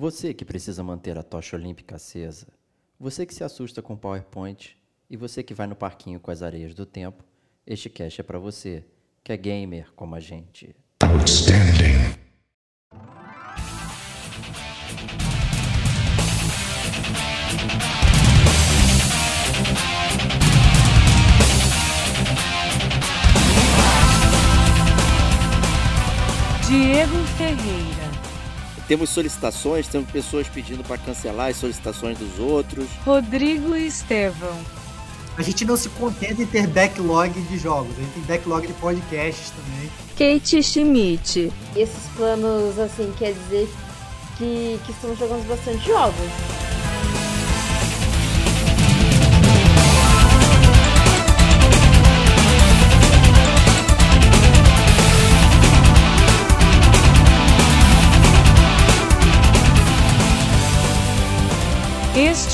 Você que precisa manter a tocha olímpica acesa, você que se assusta com PowerPoint e você que vai no parquinho com as areias do tempo, este cast é para você, que é gamer como a gente. Outstanding. Diego Ferreira. Temos solicitações, temos pessoas pedindo para cancelar as solicitações dos outros. Rodrigo Estevão. A gente não se contenta em ter backlog de jogos, a gente tem backlog de podcasts também. Kate Schmidt. Esses planos, assim, quer dizer que, que estamos jogando bastante jogos.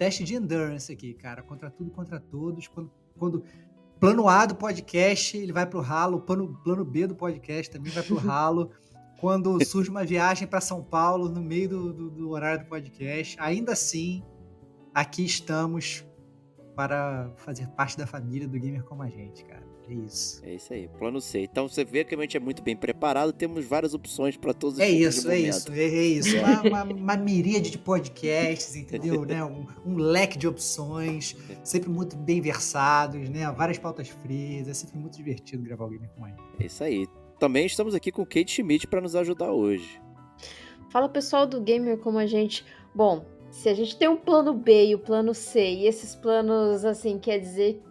teste de endurance aqui, cara, contra tudo, contra todos. Quando, quando plano A do podcast, ele vai pro ralo, plano, plano B do podcast também vai pro ralo. quando surge uma viagem para São Paulo no meio do, do, do horário do podcast, ainda assim, aqui estamos para fazer parte da família do Gamer como a gente, cara. É isso. É isso aí, plano C. Então você vê que a gente é muito bem preparado, temos várias opções para todos os É isso, é isso, é, é isso. Uma, uma, uma, miríade de podcasts, entendeu? né? Um, um, leque de opções, sempre muito bem versados, né? Várias pautas frias, é sempre muito divertido gravar o Gamer com a gente. É isso aí. Também estamos aqui com Kate Schmidt para nos ajudar hoje. Fala pessoal do Gamer como a gente. Bom, se a gente tem um plano B e o plano C, e esses planos, assim, quer dizer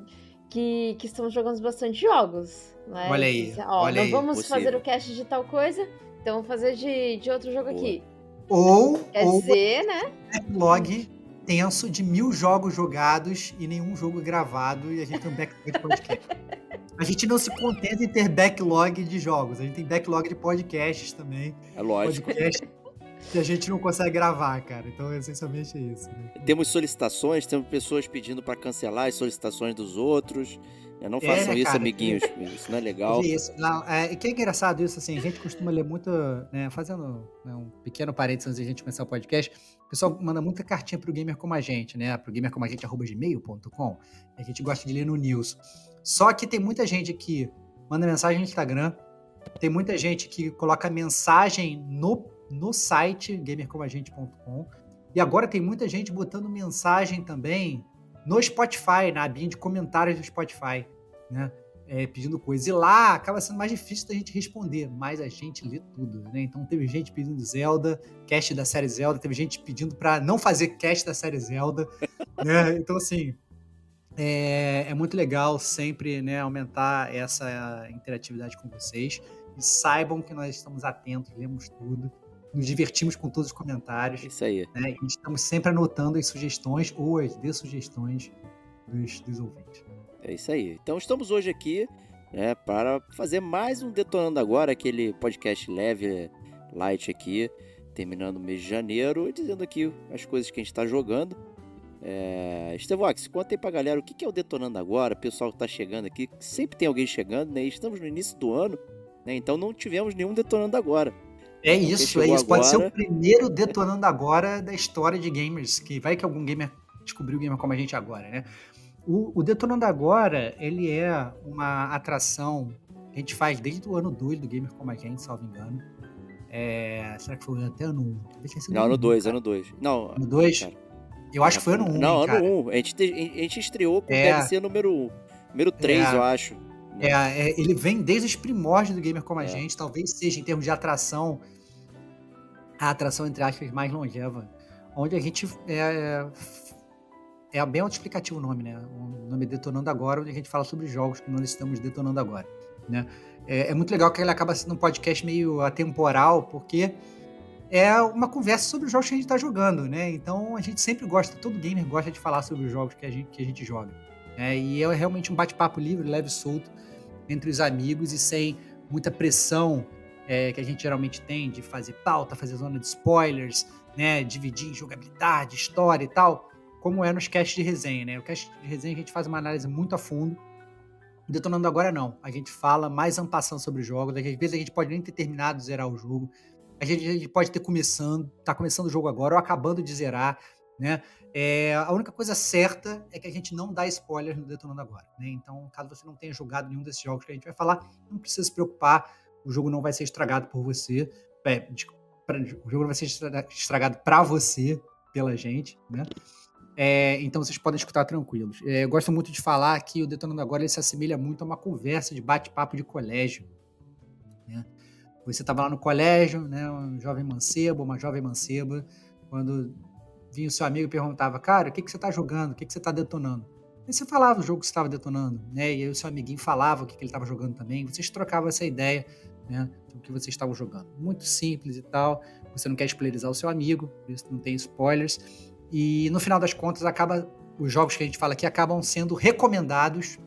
que, que estamos jogando bastante jogos. Né? Olha aí. Ó, olha não aí, vamos possível. fazer o cast de tal coisa, então vamos fazer de, de outro jogo Boa. aqui. Ou, Quer ou dizer, né? backlog tenso de mil jogos jogados e nenhum jogo gravado e a gente tem um backlog de podcast. A gente não se contenta em ter backlog de jogos, a gente tem backlog de podcasts também. É lógico. Podcast que a gente não consegue gravar, cara. Então, essencialmente é isso. Né? Temos solicitações, temos pessoas pedindo para cancelar as solicitações dos outros. Não façam É, isso, amiguinhos. Isso não é legal. Isso. Não, é, que é engraçado isso, assim, a gente costuma ler muito, né, fazendo né, um pequeno parênteses antes de a gente começar o podcast, o pessoal manda muita cartinha pro gamer como a gente, né, pro gamer como a gente, arroba gmail.com, a gente gosta de ler no news. Só que tem muita gente que manda mensagem no Instagram, tem muita gente que coloca mensagem no, no site, gamercomagente.com, e agora tem muita gente botando mensagem também no Spotify, na abinha de comentários do Spotify, né? É, pedindo coisas. E lá acaba sendo mais difícil da gente responder, mas a gente lê tudo, né? Então teve gente pedindo Zelda, cast da série Zelda, teve gente pedindo para não fazer cast da série Zelda, né? Então, assim, é, é, muito legal sempre né, aumentar essa interatividade com vocês. E saibam que nós estamos atentos, lemos tudo, nos divertimos com todos os comentários. Isso aí. Né? E estamos sempre anotando as sugestões ou as dessugestões dos, dos ouvintes. É isso aí. Então estamos hoje aqui né, para fazer mais um Detonando Agora, aquele podcast leve, light aqui, terminando o mês de janeiro, e dizendo aqui as coisas que a gente está jogando. É... Estevox, conta aí pra galera o que é o Detonando Agora, o pessoal que tá chegando aqui, sempre tem alguém chegando, né? Estamos no início do ano, né? Então não tivemos nenhum Detonando Agora. É isso, é isso. Pode ser agora- o primeiro detonando agora da história de gamers, que vai que algum gamer descobriu o gamer como a gente agora, né? O, o Detonando Agora, ele é uma atração que a gente faz desde o ano 2 do Gamer Como a Gente, salvo engano. É, será que foi até ano 1? Talvez tenha sido Não, ano 2, cara. ano 2. Não, Ano 2? cara. Eu acho que foi ano 1. Não, cara. ano 1. Um. A, gente, te- a gente estreou com o É. DLC número 1. Um. Número 3, É. eu acho. É, é, ele vem desde os primórdios do Gamer Como a É. Gente, talvez seja em termos de atração, a atração, entre aspas, mais longeva. Onde a gente. É, é bem autoexplicativo o nome, né? O nome é Detonando Agora, onde a gente fala sobre jogos que nós estamos detonando agora. Né? É, é muito legal que ele acaba sendo um podcast meio atemporal, porque é uma conversa sobre os jogos que a gente está jogando, né? Então a gente sempre gosta, todo gamer gosta de falar sobre os jogos que a gente, que a gente joga. Né? E é realmente um bate-papo livre, leve e solto entre os amigos e sem muita pressão é, que a gente geralmente tem de fazer pauta, fazer zona de spoilers, né? Dividir jogabilidade, história e tal, como é nos casts de resenha, né? O cast de resenha a gente faz uma análise muito a fundo. Detonando agora não. A gente fala mais ampassando sobre os jogos. Às vezes a gente pode nem ter terminado de zerar o jogo. A gente, a gente pode ter começando, tá começando o jogo agora ou acabando de zerar, né? É, a única coisa certa é que a gente não dá spoilers no Detonando Agora, né? Então, caso você não tenha jogado nenhum desses jogos que a gente vai falar, não precisa se preocupar, o jogo não vai ser estragado por você. É, o jogo não vai ser estragado para você, pela gente, né? É, então vocês podem escutar tranquilos. É, eu gosto muito de falar que o Detonando Agora ele se assemelha muito a uma conversa de bate-papo de colégio. Né? Você estava lá no colégio, né, um jovem mancebo, uma jovem manceba, quando vinha o seu amigo e perguntava, cara, o que, que você está jogando? O que, que você está detonando? Aí você falava o jogo que você estava detonando, né? E aí o seu amiguinho falava o que, que ele estava jogando também. Vocês trocavam essa ideia, né? Do que vocês estavam jogando. Muito simples e tal. Você não quer spoilerizar o seu amigo, por isso não tem spoilers. E no final das contas, acaba os jogos que a gente fala aqui acabam sendo recomendados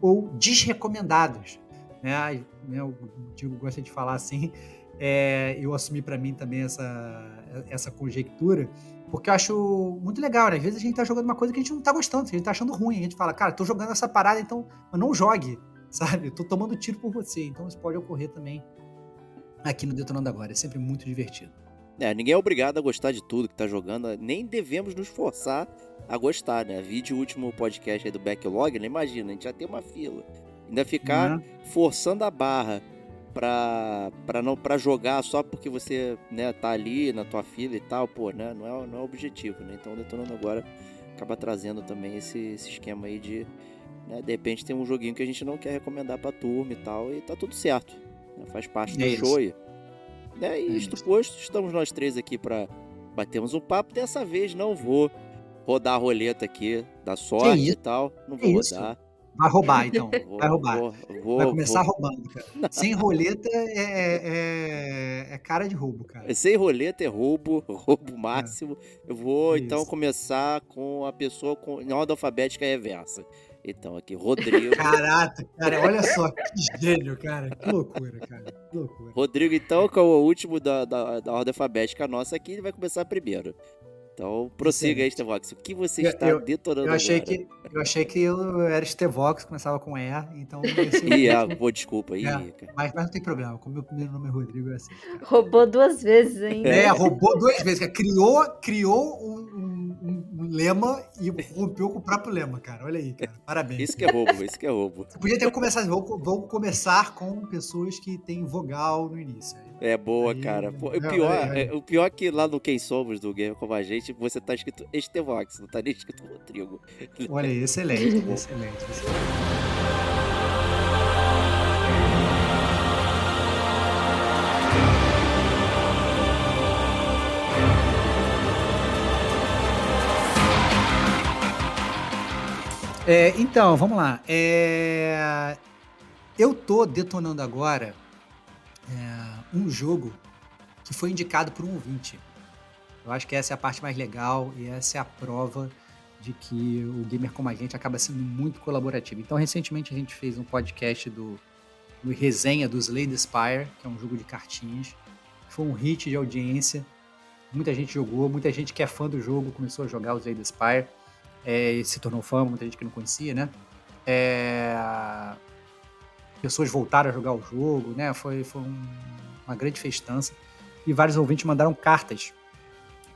ou desrecomendados. Né? né o Diego gosta de falar assim. É, eu assumi para mim também essa, essa conjectura, porque eu acho muito legal, né? Às vezes a gente tá jogando uma coisa que a gente não tá gostando, a gente tá achando ruim. A gente fala, cara, tô jogando essa parada, então não jogue, sabe? Eu tô tomando tiro por você. Então isso pode ocorrer também aqui no Detonando Agora. É sempre muito divertido. É, ninguém é obrigado a gostar de tudo que tá jogando, nem devemos nos forçar a gostar, né? Vídeo último podcast aí do Backlog, né? Imagina, a gente já tem uma fila. Ainda ficar uhum. forçando a barra pra, pra, não, pra jogar só porque você né, tá ali na tua fila e tal, pô, né? Não é, não é o objetivo, né? Então, Detonando Agora acaba trazendo também esse, esse esquema aí de, né, de repente tem um joguinho que a gente não quer recomendar pra turma e tal, e tá tudo certo. Né? Faz parte do é show. Né? E é isto posto, estamos nós três aqui para batermos um papo. Dessa vez não vou rodar a roleta aqui da sorte e tal. Não vou rodar. Vai roubar, então. Vou, vai roubar. Vou, vou, vai começar roubando, cara. Sem roleta é, é, é, é, cara de roubo, cara. Sem roleta é roubo, roubo máximo. Eu vou, então, Isso. então, começar com a pessoa com, em ordem alfabética reversa. Então, aqui, Rodrigo. Caraca, cara, olha só, que gênio, cara. Que loucura, cara. Que loucura. Rodrigo, então, que é o último da, da, da ordem alfabética nossa aqui, ele vai começar primeiro. Então, prossiga aí, Stevox. O que você está eu, detonando eu achei agora? Que, eu achei que eu era Stevox, começava com E, então... Ih, ah, pô, desculpa aí, é, mas, mas não tem problema, como meu primeiro nome é Rodrigo, é assim. Roubou duas vezes ainda. É, roubou duas vezes. Criou, criou um, um, um, lema e rompeu com o próprio lema, cara. Olha aí, cara. Parabéns. Isso que é roubo, isso que é roubo. Você podia ter começado, vou, vou começar com pessoas que têm vogal no início. É boa, aí, cara. Pô, o, pior, é, o pior é que lá no Quem Somos do Game Como a Gente, você tá escrito Estevox, não tá nem escrito Rodrigo. Olha excelente, excelente, excelente. É, então, vamos lá. É, eu tô detonando agora é, um jogo que foi indicado por um ouvinte. Eu acho que essa é a parte mais legal e essa é a prova de que o gamer como a gente acaba sendo muito colaborativo. Então, recentemente a gente fez um podcast do, do resenha do Slay Spire, que é um jogo de cartinhas. Foi um hit de audiência. Muita gente jogou, muita gente que é fã do jogo começou a jogar o Slay Spire é, se tornou fã, muita gente que não conhecia, né? É, pessoas voltaram a jogar o jogo, né? Foi, foi um, uma grande festança. E vários ouvintes mandaram cartas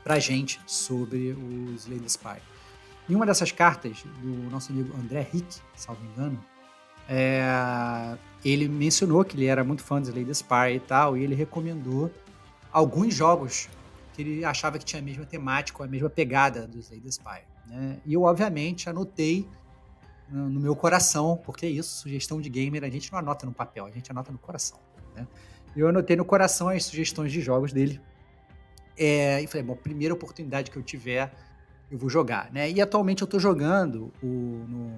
pra gente sobre os Lady Spy. E uma dessas cartas, do nosso amigo André Rick, salvo engano, é, ele mencionou que ele era muito fã dos Lady Spy e tal, e ele recomendou alguns jogos que ele achava que tinha a mesma temática, a mesma pegada dos Lady Spy. Né? E eu, obviamente, anotei no meu coração, porque é isso, sugestão de gamer a gente não anota no papel, a gente anota no coração. Né? Eu anotei no coração as sugestões de jogos dele. É, e falei, bom, primeira oportunidade que eu tiver, eu vou jogar. Né? E atualmente eu estou jogando o, no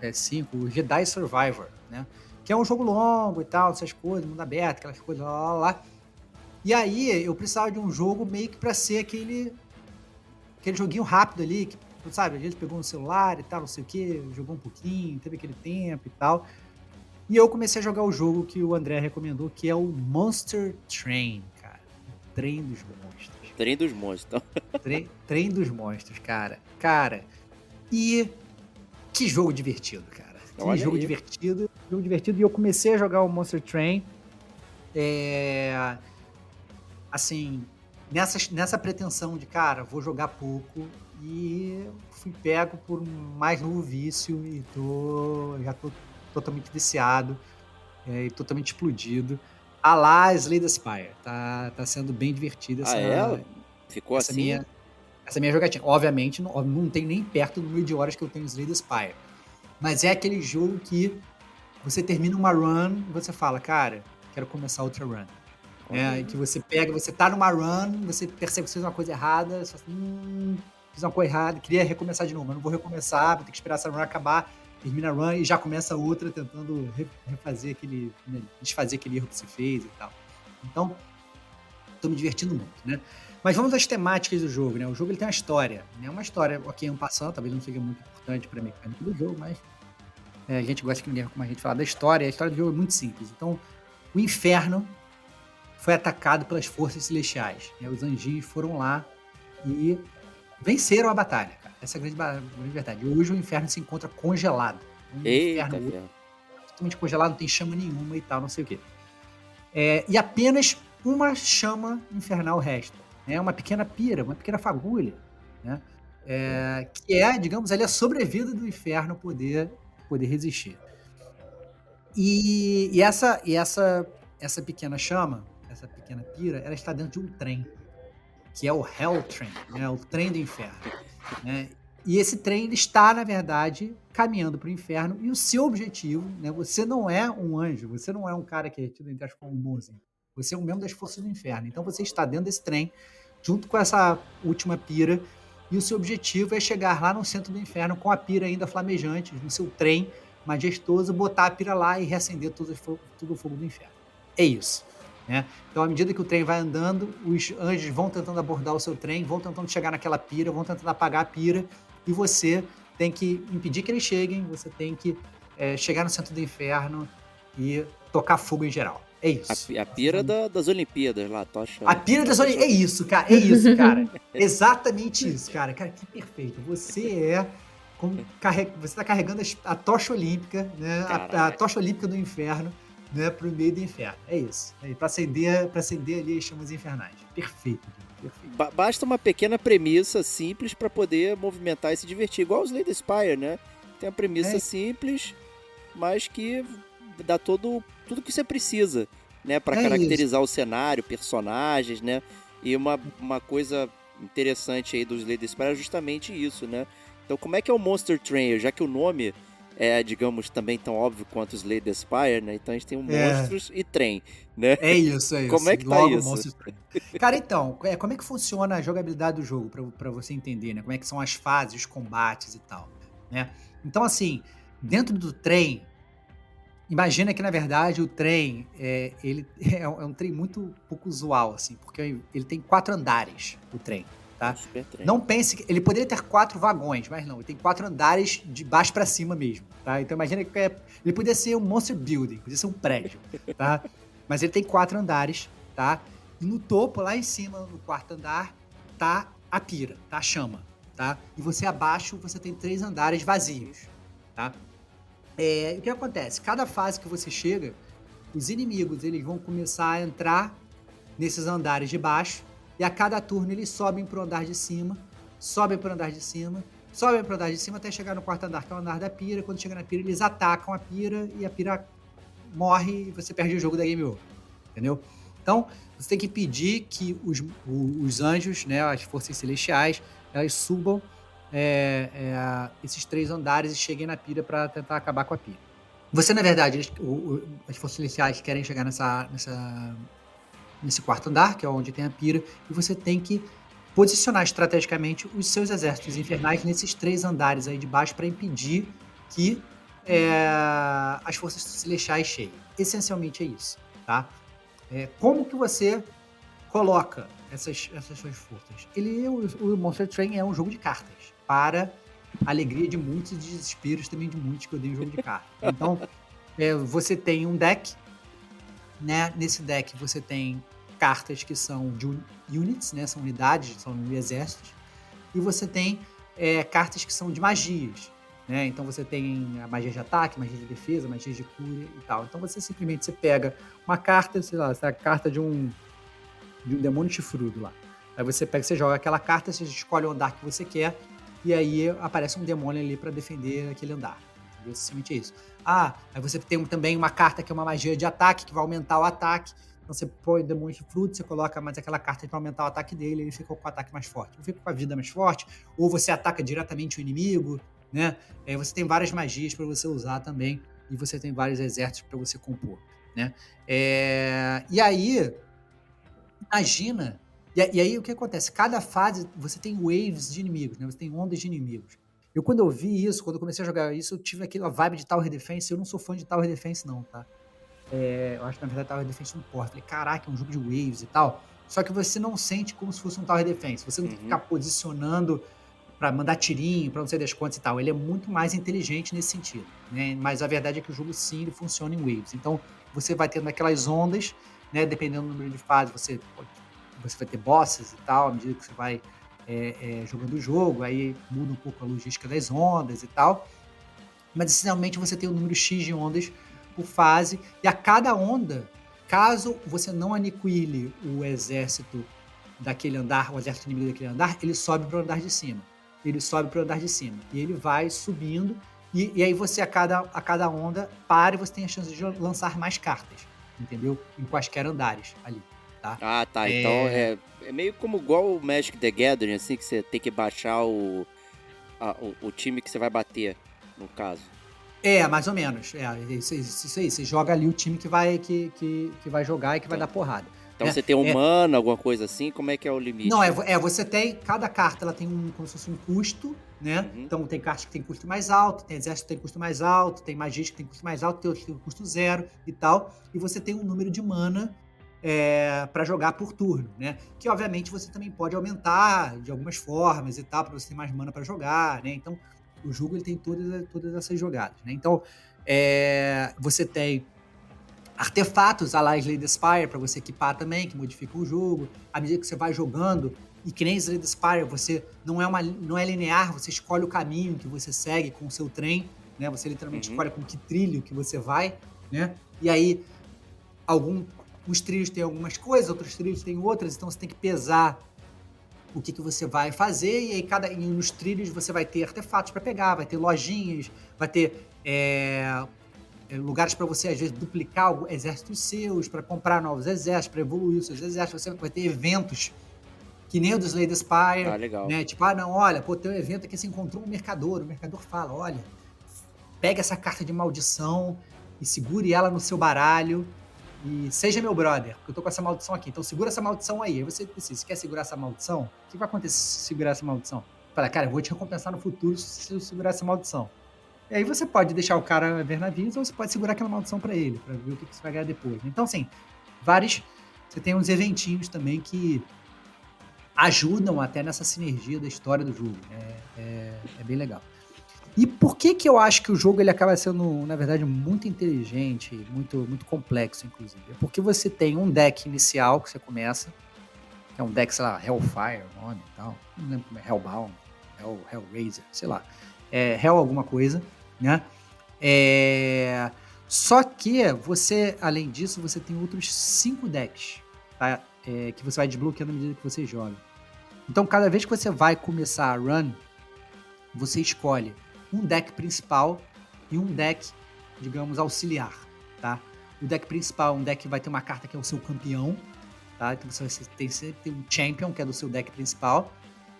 PS5 o Jedi Survivor, né? que é um jogo longo e tal, essas coisas, mundo aberto, aquelas coisas lá, lá, lá. E aí eu precisava de um jogo meio que pra ser aquele aquele joguinho rápido ali, que, sabe, a gente pegou no celular e tal, não sei o que, jogou um pouquinho, teve aquele tempo e tal. E eu comecei a jogar o jogo que o André recomendou, que é o Monster Train, trem dos monstros. Trem dos monstros. Então, Trem, trem dos monstros, cara. Cara, e que jogo divertido, cara. Que Olha jogo aí. divertido. Jogo divertido. E eu comecei a jogar o Monster Train. É, assim, nessa, nessa pretensão de, cara, vou jogar pouco. E fui pego por um mais novo vício e tô, já tô totalmente viciado é, e totalmente explodido. A lá Slay the Spire. Tá, tá sendo bem divertido essa, ah, é? Ficou essa assim? minha, essa minha jogatina. Obviamente, não, não tem nem perto do número de horas que eu tenho Slay the Spire. Mas é aquele jogo que você termina uma run e você fala, cara, quero começar outra run. É, que você pega, você tá numa run, você percebe que você fez uma coisa errada, você fala, assim, hum, fiz uma coisa errada, queria recomeçar de novo, mas não vou recomeçar, vou ter que esperar essa run acabar, termina a run e já começa outra tentando re- refazer aquele, né, desfazer aquele erro que você fez e tal. Então, tô me divertindo muito, né? Mas vamos às temáticas do jogo, né? O jogo ele tem uma história, né? Uma história, ok, um passando, talvez não seja muito importante para a mecânica do jogo, mas é, a gente gosta que ninguém como a gente falar da história. A história do jogo é muito simples. Então, o inferno foi atacado pelas forças celestiais. né? Os anjinhos foram lá e venceram a batalha, cara. Essa é a grande, grande verdade. Hoje o inferno se encontra congelado. Um Eita, inferno totalmente congelado, não tem chama nenhuma e tal, não sei o quê. É, e apenas uma chama infernal resta. Né? Uma pequena pira, uma pequena fagulha, né? É, que é, digamos, ali a sobrevida do inferno poder, poder resistir. E, e essa, e essa, essa pequena chama, essa pequena pira, ela está dentro de um trem, que é o Hell Train, né? o trem do inferno. Né? E esse trem está, na verdade, caminhando para o inferno. E o seu objetivo, né? Você não é um anjo, você não é um cara que é tido entre as como um. Você é um membro das forças do inferno. Então você está dentro desse trem, junto com essa última pira. E o seu objetivo é chegar lá no centro do inferno com a pira ainda flamejante, no seu trem majestoso, botar a pira lá e reacender todo, todo o fogo do inferno. É isso. Né? Então, à medida que o trem vai andando, os anjos vão tentando abordar o seu trem, vão tentando chegar naquela pira, vão tentando apagar a pira, e você tem que impedir que eles cheguem, você tem que é, chegar no centro do inferno e tocar fogo em geral. É isso. A, a pira da- das Olimpíadas lá, tocha. A pira das Olimpíadas. É isso, cara. É isso, cara. Exatamente isso, cara. Cara, que perfeito. Você é. Você está carregando a tocha olímpica, né? A, a tocha olímpica do inferno, né? Pro meio do inferno. É isso. É, para acender, pra acender ali as chamas infernais. Perfeito. Ba- Basta uma pequena premissa simples pra poder movimentar e se divertir, igual os Lady Spire, né? Tem a premissa É. simples, mas que dá todo tudo que você precisa, né, Pra É caracterizar o cenário, personagens, né? E uma, uma coisa interessante aí dos Lady Spire é justamente isso, né? Então, como é que é o Monster Train? Já que o nome é, digamos, também tão óbvio quanto os Lady Spire, né? Então a gente tem um É. monstros e trem, né? É isso, é isso. Como é que tá Logo, isso? Monsters Train. Cara, então, é, como é que funciona a jogabilidade do jogo, pra- pra você entender, né? Como é que são as fases, os combates e tal, né? Então, assim, dentro do trem, imagina que, na verdade, o trem, é, ele é um, é um trem muito pouco usual, assim, porque ele tem quatro andares, o trem, tá? Super trem. Não pense que ele poderia ter quatro vagões, mas não, ele tem quatro andares de baixo pra cima mesmo, tá? Então imagina que é- ele poderia ser um monster building, poderia ser um prédio, tá? Mas ele tem quatro andares, tá? E no topo, lá em cima, no quarto andar, tá a pira, tá a chama, tá? E você abaixo, você tem três andares vazios, tá? É, e o que acontece? Cada fase que você chega, os inimigos eles vão começar a entrar nesses andares de baixo e a cada turno eles sobem pro andar de cima, sobem pro andar de cima, sobem pro andar de cima até chegar no quarto andar, que é o andar da pira. Quando chega na pira, eles atacam a pira e a pira morre e você perde o jogo da Game Over. Entendeu? Então, você tem que pedir que os, o- os anjos, né, as forças celestiais, elas subam é, é, esses três andares e cheguem na pira para tentar acabar com a pira. Você, na verdade, eles- o- o- as forças celestiais querem chegar nessa, nessa, nesse quarto andar, que é onde tem a pira, e você tem que posicionar estrategicamente os seus exércitos infernais nesses três andares aí de baixo para impedir que é, as forças celestiais cheguem. Essencialmente é isso, tá? É, como que você coloca essas, essas suas forças? Ele, o, o Monster Train é um jogo de cartas para alegria de muitos e desesperos também de muitos que odeiam jogo de cartas. Então, é, você tem um deck, né? Nesse deck você tem cartas que são de units, né? São unidades, são exércitos. E você tem é, cartas que são de magias. Né? Então você tem a magia de ataque, magia de defesa, magia de cura e tal. Então você simplesmente você pega uma carta, sei lá, a carta de um de um demônio chifrudo lá. Aí você pega, você joga aquela carta, você escolhe o andar que você quer e aí aparece um demônio ali para defender aquele andar. Entendeu? Simplesmente isso. Ah, aí você tem também uma carta que é uma magia de ataque que vai aumentar o ataque. Então você põe o demônio chifrudo, você coloca mais aquela carta para aumentar o ataque dele, ele fica com o ataque mais forte. Ou fica com a vida mais forte, ou você ataca diretamente o inimigo, né? É, você tem várias magias para você usar também e você tem vários exércitos para você compor, né? É, e aí, imagina. E, e, aí o que acontece? Cada fase você tem waves de inimigos, né? Você tem ondas de inimigos. Eu quando eu vi isso, quando eu comecei a jogar isso, eu tive aquela vibe de Tower Defense. Eu não sou fã de Tower Defense não, tá? É, eu acho que na verdade Tower Defense não porra. Falei, caraca, é um jogo de waves e tal. Só que você não sente como se fosse um Tower Defense. Você não uhum. fica posicionando para mandar tirinho, para não sei das quantas e tal. Ele é muito mais inteligente nesse sentido. Né? Mas a verdade é que o jogo sim ele funciona em waves. Então você vai tendo aquelas ondas, né? dependendo do número de fases, você, você vai ter bosses e tal, à medida que você vai é, é, jogando o jogo, aí muda um pouco a logística das ondas e tal. Mas essencialmente você tem o um número X de ondas por fase, e a cada onda, caso você não aniquile o exército daquele andar, o exército inimigo daquele andar, ele sobe para o andar de cima ele sobe para o andar de cima. E ele vai subindo, e, e, aí você, a cada, a cada onda, para e você tem a chance de lançar mais cartas, entendeu? Em quaisquer andares ali, tá? Ah, tá. É... Então é, é meio como igual o Magic the Gathering, assim, que você tem que baixar o, a, o, o, time que você vai bater, no caso. É, mais ou menos. É, isso, isso aí. Você joga ali o time que vai, que, que, que vai jogar e que então. vai dar porrada. Então é, você tem um é, mana, alguma coisa assim? Como é que é o limite? Não, é, é, você tem. Cada carta ela tem um, como se fosse um custo, né? Uhum. Então tem cartas que tem custo mais alto, tem exército que tem custo mais alto, tem magias que tem custo mais alto, tem outros que tem custo zero e tal. E você tem um número de mana é, para jogar por turno, né? Que obviamente você também pode aumentar de algumas formas e tal, para você ter mais mana para jogar, né? Então o jogo ele tem todas, todas essas jogadas, né? Então é, você tem artefatos a la Slay the Spire para você equipar também, que modificam o jogo. À medida que você vai jogando, e que nem Slay the Spire, você não é, uma, não é linear, você escolhe o caminho que você segue com o seu trem, né? Você literalmente uhum. escolhe com que trilho que você vai, né? E aí, algum, uns trilhos têm algumas coisas, outros trilhos têm outras, então você tem que pesar o que, que você vai fazer, e aí cada, e nos trilhos você vai ter artefatos para pegar, vai ter lojinhas, vai ter é, lugares para você, às vezes, duplicar exércitos seus, para comprar novos exércitos, para evoluir os seus exércitos. Você vai ter eventos que nem o dos Slay Spire. Ah, legal. Né? Tipo, ah, não, olha, pô, tem um evento aqui, você encontrou um mercador. O mercador fala, olha, pega essa carta de maldição e segure ela no seu baralho e seja meu brother, porque eu tô com essa maldição aqui. Então segura essa maldição aí. Aí você precisa, você quer segurar essa maldição? O que vai acontecer se segurar essa maldição? Fala, cara, eu vou te recompensar no futuro se eu segurar essa maldição. E aí você pode deixar o cara ver navios ou você pode segurar aquela maldição para ele, para ver o que, que você vai ganhar depois. Então, assim, vários. Você tem uns eventinhos também que ajudam até nessa sinergia da história do jogo. É, é, é, bem legal. E por que que eu acho que o jogo ele acaba sendo, na verdade, muito inteligente, muito, muito complexo, inclusive? É porque você tem um deck inicial que você começa, que é um deck, sei lá, Hellfire, o nome e tal, não lembro como é, Hellbound, Hell, Hellraiser, sei lá, é, Hell alguma coisa né? É... Só que você, além disso, você tem outros cinco decks tá? É, que você vai desbloqueando à medida que você joga. Então, cada vez que você vai começar a run, você escolhe um deck principal e um deck, digamos, auxiliar, tá? O deck principal é um deck que vai ter uma carta que é o seu campeão, tá? Então você tem, você tem um champion, que é do seu deck principal,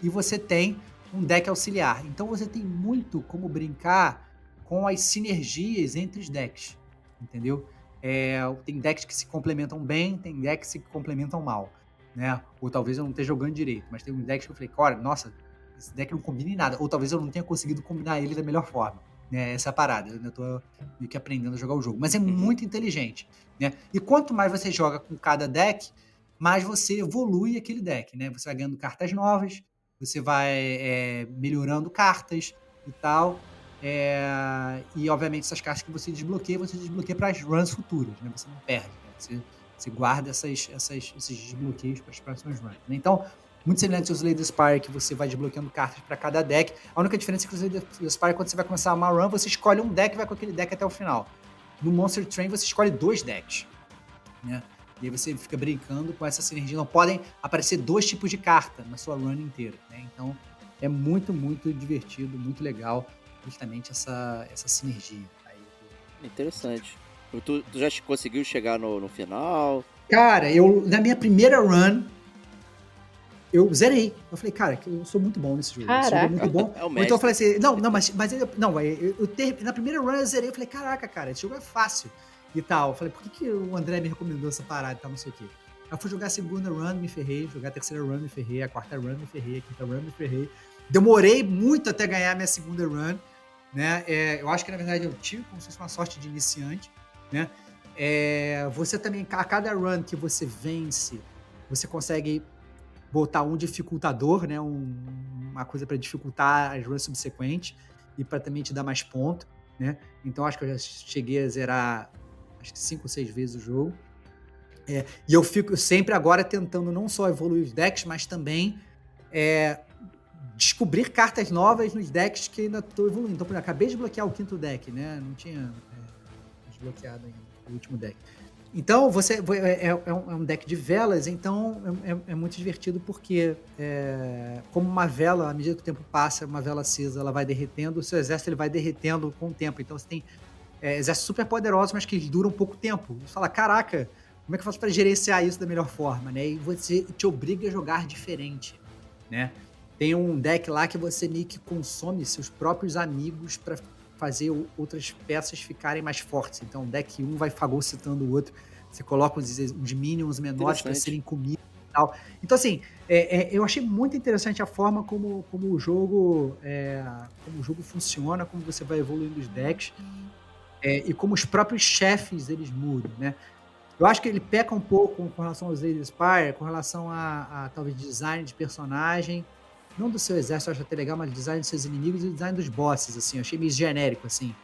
e você tem um deck auxiliar. Então você tem muito como brincar com as sinergias entre os decks, entendeu? É, tem decks que se complementam bem, tem decks que se complementam mal, né? Ou talvez eu não esteja jogando direito, mas tem um deck que eu falei, olha, nossa, esse deck não combina em nada. Ou talvez eu não tenha conseguido combinar ele da melhor forma. Né? Essa é a parada. Eu ainda tô meio que aprendendo a jogar o jogo. Mas é uhum. muito inteligente. Né? E quanto mais você joga com cada deck, mais você evolui aquele deck, né? Você vai ganhando cartas novas, você vai é, melhorando cartas e tal. É, e, obviamente, essas cartas que você desbloqueia, você desbloqueia para as runs futuras, né? Você não perde, né? Você, você guarda essas, essas, esses desbloqueios para as próximas runs. Né? Então, muito semelhante aos Slay Spire, que você vai desbloqueando cartas para cada deck. A única diferença é que os Slay Spire, quando você vai começar uma run, você escolhe um deck e vai com aquele deck até o final. No Monster Train, você escolhe dois decks. Né? E aí você fica brincando com essa sinergia. Não podem aparecer dois tipos de carta na sua run inteira. Né? Então, é muito, muito divertido, muito legal, justamente essa, essa sinergia. Interessante. Tu, tu já conseguiu chegar no, no final? Cara, eu na minha primeira run, eu zerei. Eu falei, cara, eu sou muito bom nesse jogo. Esse jogo é muito bom. É o então eu falei assim, não, não, mas, mas eu, não, eu, eu ter, na primeira run eu zerei, eu falei, caraca, cara, esse jogo é fácil e tal. Eu falei, por que, que o André me recomendou essa parada e tal, não sei o quê. Eu fui jogar a segunda run, me ferrei, jogar a terceira run, me ferrei, a quarta run, me ferrei, a quinta run, me ferrei. Demorei muito até ganhar a minha segunda run, né? É, eu acho que, na verdade, eu tive como se fosse uma sorte de iniciante, né? É, você também, a cada run que você vence, você consegue botar um dificultador, né? Um, uma coisa para dificultar as runs subsequentes e para também te dar mais ponto, né? Então acho que eu já cheguei a zerar acho que cinco ou seis vezes o jogo. É, e eu fico sempre agora tentando não só evoluir os decks, mas também é, descobrir cartas novas nos decks que ainda estou evoluindo. Então, por exemplo, acabei de bloquear o quinto deck, né? Não tinha é, desbloqueado ainda o último deck. Então, você é, é, é, um deck de velas, então é, é, é muito divertido porque, é, como uma vela, à medida que o tempo passa, uma vela acesa, ela vai derretendo, o seu exército ele vai derretendo com o tempo. Então, você tem é, exércitos super poderosos, mas que duram pouco tempo. Você fala, caraca, como é que eu faço para gerenciar isso da melhor forma, né? E você te obriga a jogar diferente, né? Tem um deck lá que você meio que consome seus próprios amigos para fazer outras peças ficarem mais fortes. Então, o deck 1 vai fagocitando o outro. Você coloca os, os minions menores para serem comidos e tal. Então, assim, é, é, eu achei muito interessante a forma como, como o jogo é, como o jogo funciona, como você vai evoluindo os decks é, e como os próprios chefes eles mudam, né? Eu acho que ele peca um pouco com relação aos Lady Spire, com relação a, a, talvez design de personagem, não do seu exército, eu acho até legal, mas design dos seus inimigos e design dos bosses, assim, eu achei meio genérico, assim,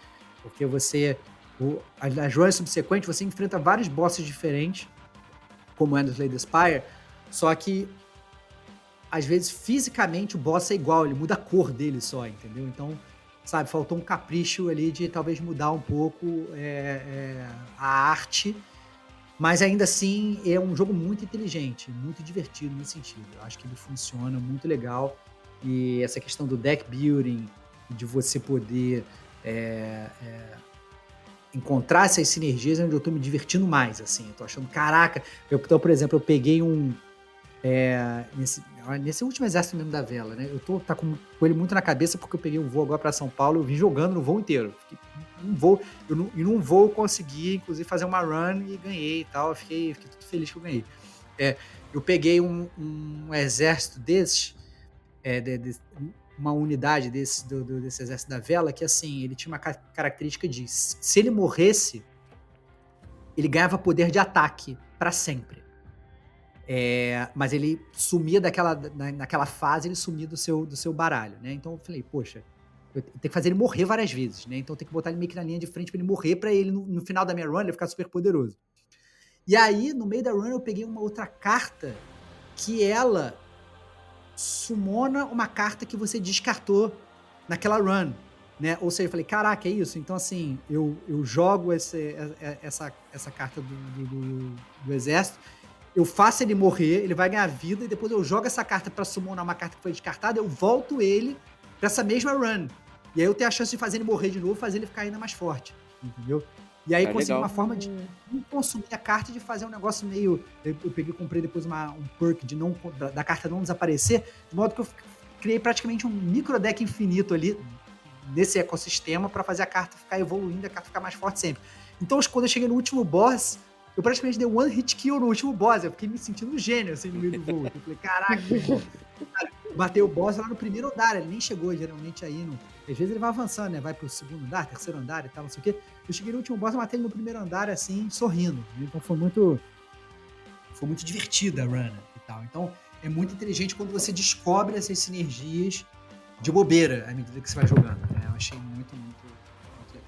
porque você, o, as runs subsequentes, você enfrenta vários bosses diferentes, como é no Lady Spire, só que às vezes fisicamente o boss é igual, ele muda a cor dele só, entendeu? Então sabe, faltou um capricho ali de talvez mudar um pouco é, é, a arte, mas ainda assim é um jogo muito inteligente, muito divertido nesse sentido. Eu acho que ele funciona muito legal e essa questão do deck building, de você poder é, é encontrar essas sinergias é onde eu estou me divertindo mais, assim. Eu tô achando, caraca, eu, então, por exemplo, eu peguei um é, nesse, nesse último exército mesmo da vela, né? Eu tô tá com, com, ele muito na cabeça porque eu peguei um voo agora para São Paulo, eu vim jogando no voo inteiro. Um voo, eu não, e num voo eu consegui, inclusive, fazer uma run e ganhei e tal. Eu fiquei, fiquei tudo feliz que eu ganhei. É, eu peguei um, um exército desses, é, de, de, uma unidade desse, do, do, desse exército da vela, que assim, ele tinha uma característica de se ele morresse, ele ganhava poder de ataque para sempre. É, mas ele sumia daquela, na, naquela fase, ele sumia do seu, do seu baralho, né? Então eu falei, poxa, eu tenho que fazer ele morrer várias vezes, né? Então tem que botar ele meio que na linha de frente para ele morrer, para ele, no, no, final da minha run, ele ficar super poderoso. E aí, no meio da run, eu peguei uma outra carta que ela sumona uma carta que você descartou naquela run. Né? Ou seja, eu falei, caraca, é isso? Então, assim, eu, eu jogo esse, essa, essa carta do, do, do, exército eu faço ele morrer, ele vai ganhar vida, e depois eu jogo essa carta pra summonar uma carta que foi descartada, eu volto ele pra essa mesma run. E aí eu tenho a chance de fazer ele morrer de novo, fazer ele ficar ainda mais forte. Entendeu? E aí é consegui uma forma de não consumir a carta de fazer um negócio meio. Eu, peguei comprei depois uma, um perk de não, da, da, carta não desaparecer, de modo que eu criei praticamente um micro deck infinito ali nesse ecossistema para fazer a carta ficar evoluindo, a carta ficar mais forte sempre. Então, quando eu cheguei no último boss, eu praticamente dei one hit kill no último boss. Eu fiquei me sentindo um gênio, assim, no meio do voo. Eu falei, caraca, bateu o boss lá no primeiro andar. Ele nem chegou, geralmente, aí no... Às vezes ele vai avançando, né? Vai pro segundo andar, terceiro andar e tal, não sei o quê. Eu cheguei no último boss, matei ele no primeiro andar, assim, sorrindo. Então foi muito... foi muito divertida a run e tal. Então, é muito inteligente quando você descobre essas sinergias de bobeira à medida que você vai jogando. Né? Eu achei muito, muito, muito legal.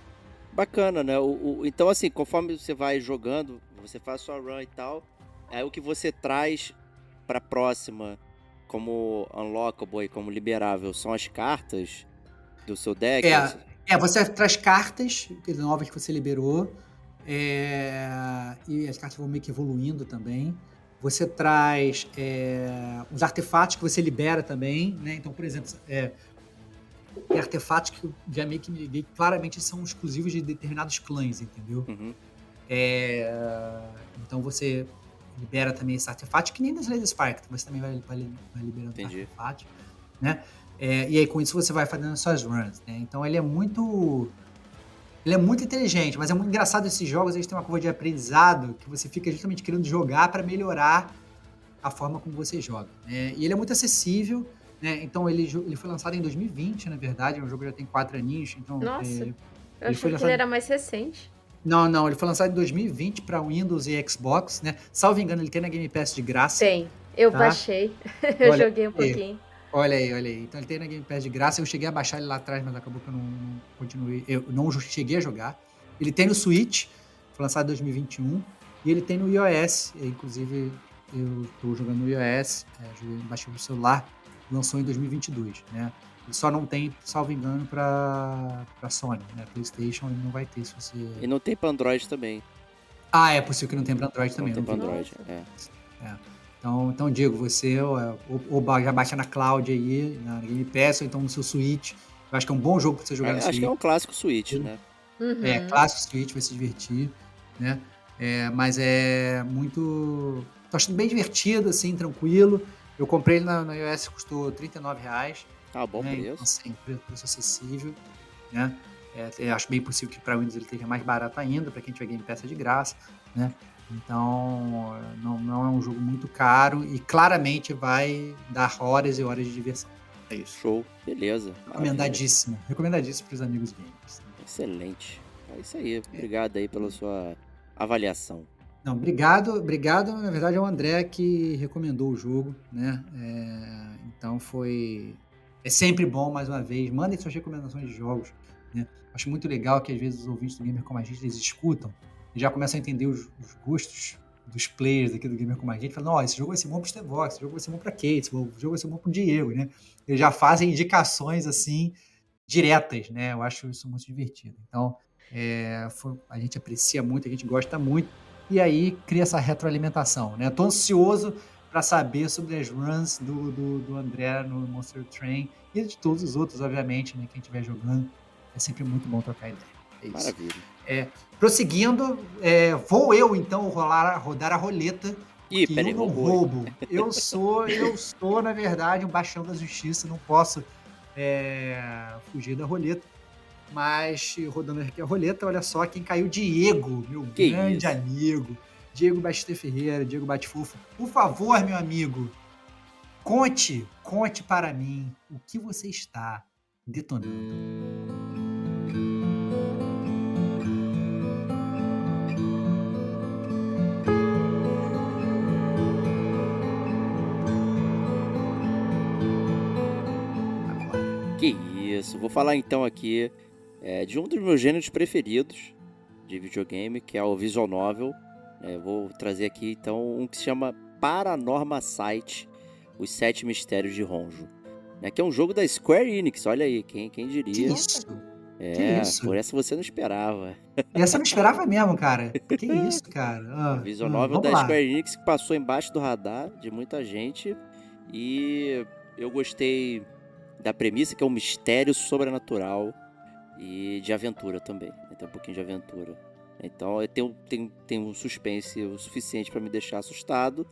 Bacana, né? O, o- então, assim, conforme você vai jogando, você faz sua run e tal, aí o que você traz pra próxima como unlockable e como liberável são as cartas do seu deck? É. É, você traz cartas novas que você liberou. é, e as cartas vão meio que evoluindo também. Você traz é, os artefatos que você libera também, né? Então, por exemplo, é, tem artefatos que eu já meio que me liguei, claramente são exclusivos de determinados clãs, entendeu? Uhum. É, então você libera também esse artefato, que nem das Laser Spark, você também vai, vai, vai liberando Entendi. artefatos, né? É, e aí com isso você vai fazendo suas runs, né? Então ele é muito ele é muito inteligente, mas é muito engraçado esses jogos, eles têm uma curva de aprendizado que você fica justamente querendo jogar para melhorar a forma como você joga, né? E ele é muito acessível, né? Então ele, ele foi lançado em 2020, na verdade, o jogo já tem quatro aninhos, então Nossa. é, Eu achei que lançado- ele era mais recente. não, não, ele foi lançado em 2020 para Windows e Xbox, né? Salvo engano, ele tem na Game Pass de graça. Tem. Eu Tá. baixei. Eu Olha joguei um aí. pouquinho. Olha aí, olha aí. Então ele tem na Game Pass de graça. Eu cheguei a baixar ele lá atrás, mas acabou que eu não, não continuei. Eu não cheguei a jogar. Ele tem no Switch, foi lançado em 2021. E ele tem no iOS. e, Inclusive, eu estou jogando no iOS, é, joguei, baixei no celular, lançou em 2022, né? Ele só não tem, salvo engano, para Sony, né? PlayStation ele não vai ter se você. E não tem pra Android também. Ah, é possível que não tenha para Android também. não tem pra tem. Android. É. Então, então Diego, você ou, ou já baixa na cloud aí, na Game Pass, ou então no seu Switch. Eu acho que é um bom jogo pra você jogar É, no acho Switch. que é um clássico Switch, né? Uhum. É, clássico Switch, vai se divertir, né? É, mas é muito... Tô achando bem divertido, assim, tranquilo. Eu comprei ele na, na iOS, custou 39 reais. Ah, bom né? preço. Então, assim, pre- preço acessível, né? É, eu acho bem possível que para Windows ele esteja mais barato ainda, para quem tiver Game Pass é de graça, né? Então, não, não é um jogo muito caro e claramente vai dar horas e horas de diversão. É isso. Show. Beleza. Recomendadíssimo. Recomendadíssimo para os amigos gamers. Excelente. É isso aí. Obrigado aí pela sua avaliação. Não, obrigado, obrigado. Na verdade, é o André que recomendou o jogo, né? É, então foi. É sempre bom, mais uma vez. Mandem suas recomendações de jogos. Né? Acho muito legal que às vezes os ouvintes do Gamer Como a Gente eles escutam já começam a entender os, os gostos dos players aqui do Gamer Como a Gente. Falam, ó, esse jogo vai ser bom pro Stevox, esse jogo vai ser bom pra Kate, esse jogo vai ser bom pro Diego, né? Eles já fazem indicações assim diretas, né? Eu acho isso muito divertido. Então, é, foi- a gente aprecia muito, a gente gosta muito e aí cria essa retroalimentação, né? Tô ansioso para saber sobre as runs do, do, do André no Monster Train e de todos os outros, obviamente, né? Quem estiver jogando, é sempre muito bom trocar ideia. É isso. Maravilha. Prosseguindo, é, vou eu então rolar, rodar a roleta. Ih, peraí, eu não roubo. Eu sou, eu sou, na verdade, um baixão da justiça, não posso é, fugir da roleta. Mas rodando aqui a roleta, olha só quem caiu, Diego, meu Que grande isso. amigo. Diego Batista Ferreira, Diego Batfufo. Por favor, meu amigo, conte, conte para mim o que você está detonando. Isso. Vou falar então aqui é, de um dos meus gêneros preferidos de videogame, que é o Visual Novel. É, vou trazer aqui então um que se chama Paranorma Sight, Os Sete Mistérios de Ronjo. Né, que é um jogo da Square Enix, olha aí, quem, quem Que diria. isso? É, isso? por essa você não esperava. Essa eu não esperava mesmo, cara. Que isso, cara? Ah, Visual ah, Novel da lá. Square Enix que passou embaixo do radar de muita gente. E eu gostei da premissa, que é um mistério sobrenatural e de aventura também. né? Tem um pouquinho de aventura. Então é, tem, um- tem, tem um suspense o suficiente pra me deixar assustado,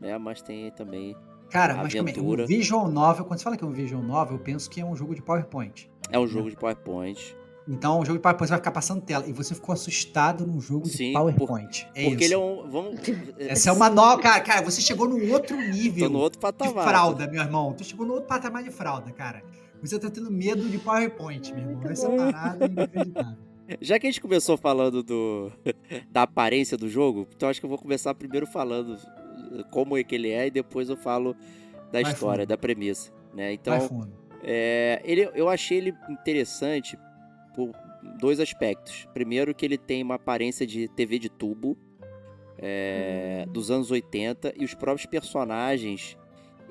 né? Mas tem também. Cara, mas Aventura. um visual novel, quando você fala que é um visual novel, eu penso que é um jogo de PowerPoint. É um jogo de PowerPoint. Então, o jogo de PowerPoint vai ficar passando tela. E você ficou assustado num jogo de Sim, PowerPoint. é porque isso. ele é um. Vamos. Essa é uma nova. Cara, cara, você chegou num outro nível Tô no outro de patamar. fralda, meu irmão. Tu chegou no outro patamar de fralda, cara. Você tá tendo medo de PowerPoint, meu irmão. Essa parada é inacreditável. Já que a gente começou falando do da aparência do jogo, então acho que eu vou começar primeiro falando como é que ele é e depois eu falo da Vai história, fundo. da premissa, né? Então, é, ele, eu achei ele interessante por dois aspectos. Primeiro, que ele tem uma aparência de TV de tubo é, dos anos 80 e os próprios personagens.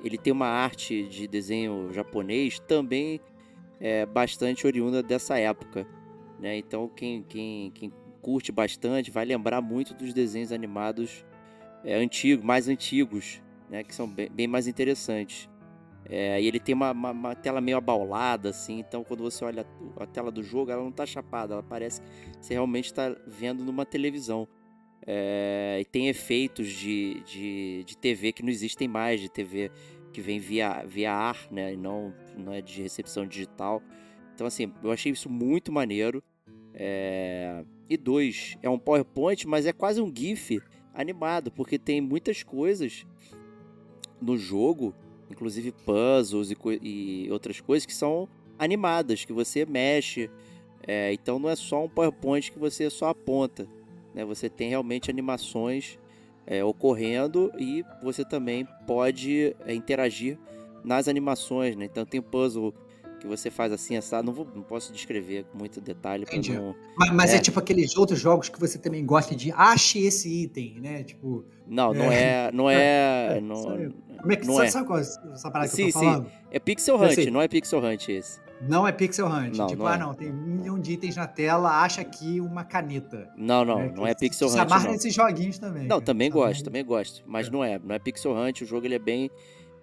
Ele tem uma arte de desenho japonês também é, bastante oriunda dessa época. Né? Então, quem, quem, quem curte bastante vai lembrar muito dos desenhos animados é, antigos, mais antigos, né? que são bem, bem mais interessantes. É, e ele tem uma, uma- uma tela meio abaulada, assim, então quando você olha a, tela do jogo, ela não tá chapada, ela parece que você realmente está vendo numa televisão. É, e tem efeitos de, de, de TV que não existem mais, de TV que vem via, via ar, né, e não, não é de recepção digital. Então, assim, eu achei isso muito maneiro. É, E dois, é um PowerPoint, mas é quase um GIF animado, porque tem muitas coisas no jogo inclusive puzzles e, e outras coisas que são animadas, que você mexe. É, então não é só um PowerPoint que você só aponta. Né? Você tem realmente animações é, ocorrendo e você também pode é, interagir nas animações. Né? Então tem puzzle que você faz assim, assado. Não, vou, não posso descrever com muito detalhe Entendi. não. Mas, mas é. É. tipo aqueles outros jogos que você também gosta de ache esse item, né? Tipo, Não, não é. Não é. Não, sabe- como é que não sabe, é. sabe qual é essa parada que Sim, eu tô sim. falando? É Pixel Hunt, não é Pixel Hunt esse. Não é Pixel Hunt. Não, tipo, não ah, é. não, tem um milhão de itens na tela, acha aqui uma caneta. Não, não, né? não é Que Pixel se Hunt. amarra Não. nesses joguinhos também. Não, cara, também gosto, também gosto. Mas É. não é, não é Pixel Hunt. O jogo ele é bem,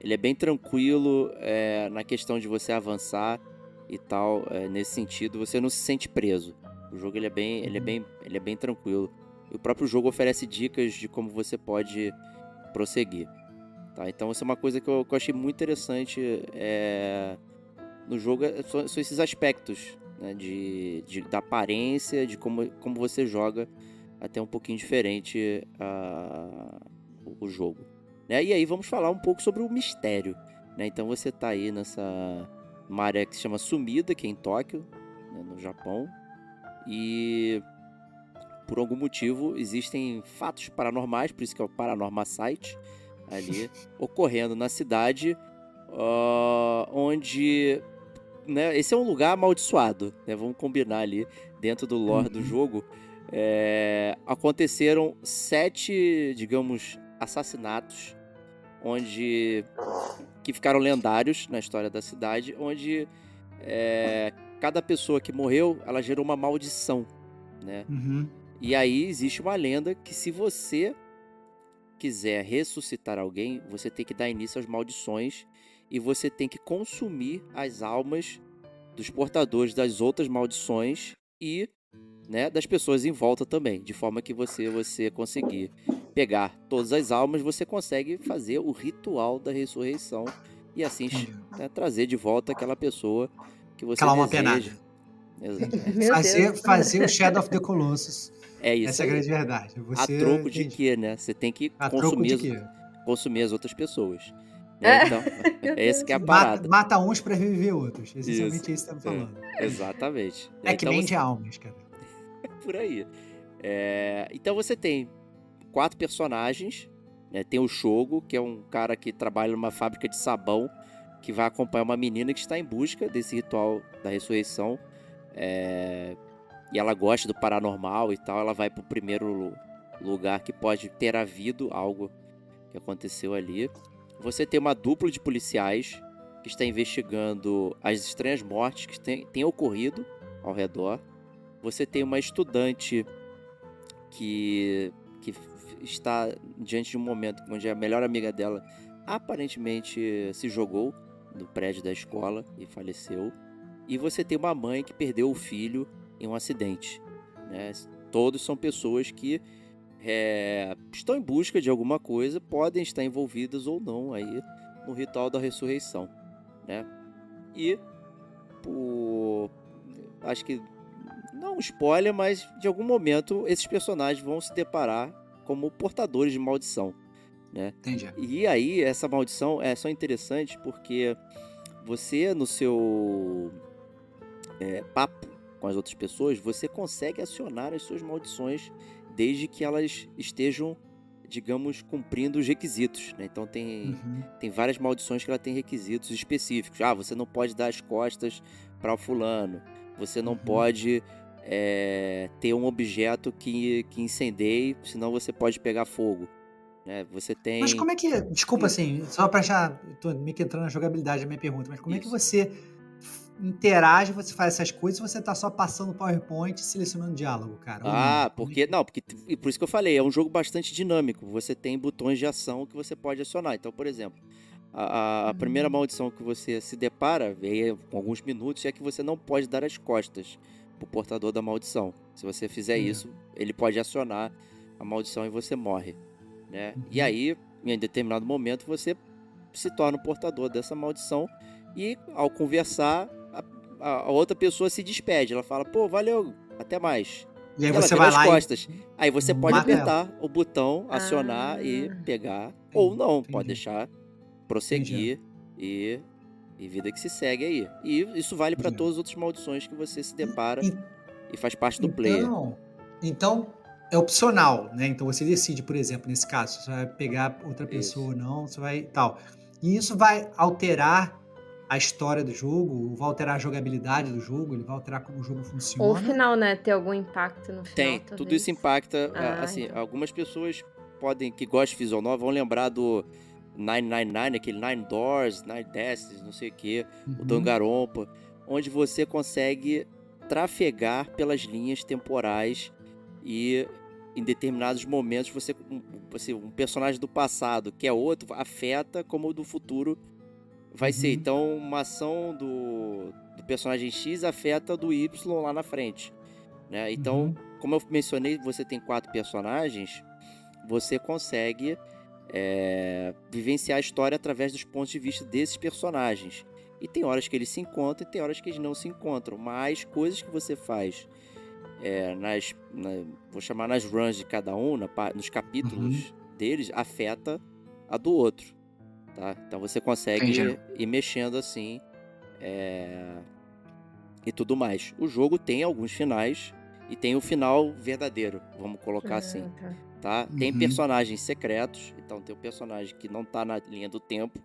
ele é bem tranquilo é, na questão de você avançar e tal. é, nesse sentido, você não se sente preso. O jogo ele é bem, ele é Uhum. bem, ele é bem tranquilo. E o próprio jogo oferece dicas de como você pode prosseguir. Tá? Então isso é uma coisa que eu, que eu achei muito interessante é, no jogo. é- São, são esses aspectos né, de, de- da aparência, de como, como você joga até um pouquinho diferente o- o jogo. Né? E aí vamos falar um pouco sobre o mistério. né? Então você tá aí nessa uma área que se chama Sumida, que é em Tóquio, né, no Japão. E por algum motivo existem fatos paranormais, por isso que é o Paranormal Site, ali, ocorrendo na cidade, ah, onde né, esse é um lugar amaldiçoado, né? Vamos combinar ali dentro do lore do Uhum. jogo. É, aconteceram sete, digamos, assassinatos, onde que ficaram lendários na história da cidade, onde é, cada pessoa que morreu, ela gerou uma maldição, né? Uhum. E aí existe uma lenda que se você quiser ressuscitar alguém, você tem que dar início às maldições e você tem que consumir as almas dos portadores das outras maldições e né, das pessoas em volta também, de forma que você você conseguir pegar todas as almas, você consegue fazer o ritual da ressurreição e assim né, trazer de volta aquela pessoa que você Aquela alma deseja. penada. Meu Fazer, fazer o Shadow of the Colossus. É isso. Essa é a grande verdade. A Você, troco de entendi. quê, né? Você tem que A consumir, de as, consumir as outras pessoas. É. né? Então, é esse que é a Mata, parada. mata uns pra reviver outros. Essencialmente é isso que você tá me É. falando. Exatamente. É que então, nem você- de almas, cara. por aí. É, então você tem quatro personagens. né? Tem o Shogo, que é um cara que trabalha numa fábrica de sabão, que vai acompanhar uma menina que está em busca desse ritual da ressurreição. É, e ela gosta do paranormal e tal. Ela vai pro primeiro lu- lugar que pode ter havido algo que aconteceu ali. Você tem uma dupla de policiais que está investigando as estranhas mortes que têm têm ocorrido ao redor. Você tem uma estudante que, está diante de um momento onde a melhor amiga dela aparentemente se jogou no prédio da escola e faleceu. E você tem uma mãe que perdeu o filho em um acidente. né? Todos são pessoas que é, estão em busca de alguma coisa, podem estar envolvidas ou não aí no ritual da ressurreição. Né? E por acho que não um spoiler, mas de algum momento esses personagens vão se deparar como portadores de maldição. Entendi. E aí, essa maldição é só interessante porque você, no seu é, papo com as outras pessoas, você consegue acionar as suas maldições desde que elas estejam digamos, cumprindo os requisitos, né? Então tem, Uhum. tem várias maldições que ela tem requisitos específicos. Ah, você não pode dar as costas para o fulano. Você não Uhum. pode é, ter um objeto que, que incendeie, senão você pode pegar fogo. Né? Você tem. Mas como é que. Desculpa, assim, só pra já. Tô meio que entrando na jogabilidade da minha pergunta, mas como é que Isso. você interage, você faz essas coisas você tá só passando o PowerPoint e selecionando diálogo, cara? Ah, não? porque. Não, porque. E por isso que eu falei, é um jogo bastante dinâmico. Você tem botões de ação que você pode acionar. Então, por exemplo, a, a- a primeira Hum. maldição que você se depara, aí, com alguns minutos, é que você não pode dar as costas pro portador da maldição. Se você fizer Hum. isso, ele pode acionar a maldição e você morre. Né? E Uhum. aí, em determinado momento, você se torna o portador dessa maldição e, ao conversar, a, a- outra pessoa se despede. Ela fala, pô, valeu, até mais. E aí Ela você vai as lá costas. Aí você pode mata ela. apertar o botão, acionar e Ah. pegar. Ou não, entendi. pode deixar prosseguir e, e vida que se segue aí. E isso vale para todas as outras maldições que você se depara E- e faz parte do player. Então, então é opcional, né? Então você decide, por exemplo, nesse caso, se você vai pegar outra pessoa ou não, você vai tal. E isso vai alterar a história do jogo, vai alterar a jogabilidade do jogo, ele vai alterar como o jogo funciona. Ou o final, né? Ter algum impacto no final. Tem, tudo talvez. isso impacta. Ah, assim, então. algumas pessoas podem, que gostam de visual novel, vão lembrar do 999, aquele Nine Doors, Nine Destinies, não sei o que, o Uhum. Dangarompa, onde você consegue trafegar pelas linhas temporais e em determinados momentos você, um, você- um personagem do passado que é outro afeta como o do futuro vai ser. Uhum. Então uma ação do, do personagem X afeta do Y lá na frente. Né? Então, Uhum. como eu mencionei, você tem quatro personagens, você consegue é, vivenciar a história através dos pontos de vista desses personagens. E tem horas que eles se encontram e tem horas que eles não se encontram. Mas coisas que você faz é, nas. na- vou chamar nas runs de cada um, na nos capítulos deles, afeta a do outro. Tá? Então você consegue Entendi. ir mexendo assim. é, e tudo mais. O jogo tem alguns finais e tem o final verdadeiro, vamos colocar assim Ah, tá. tá? Tem Uhum. personagens secretos, então tem um personagem que não tá na linha do tempo,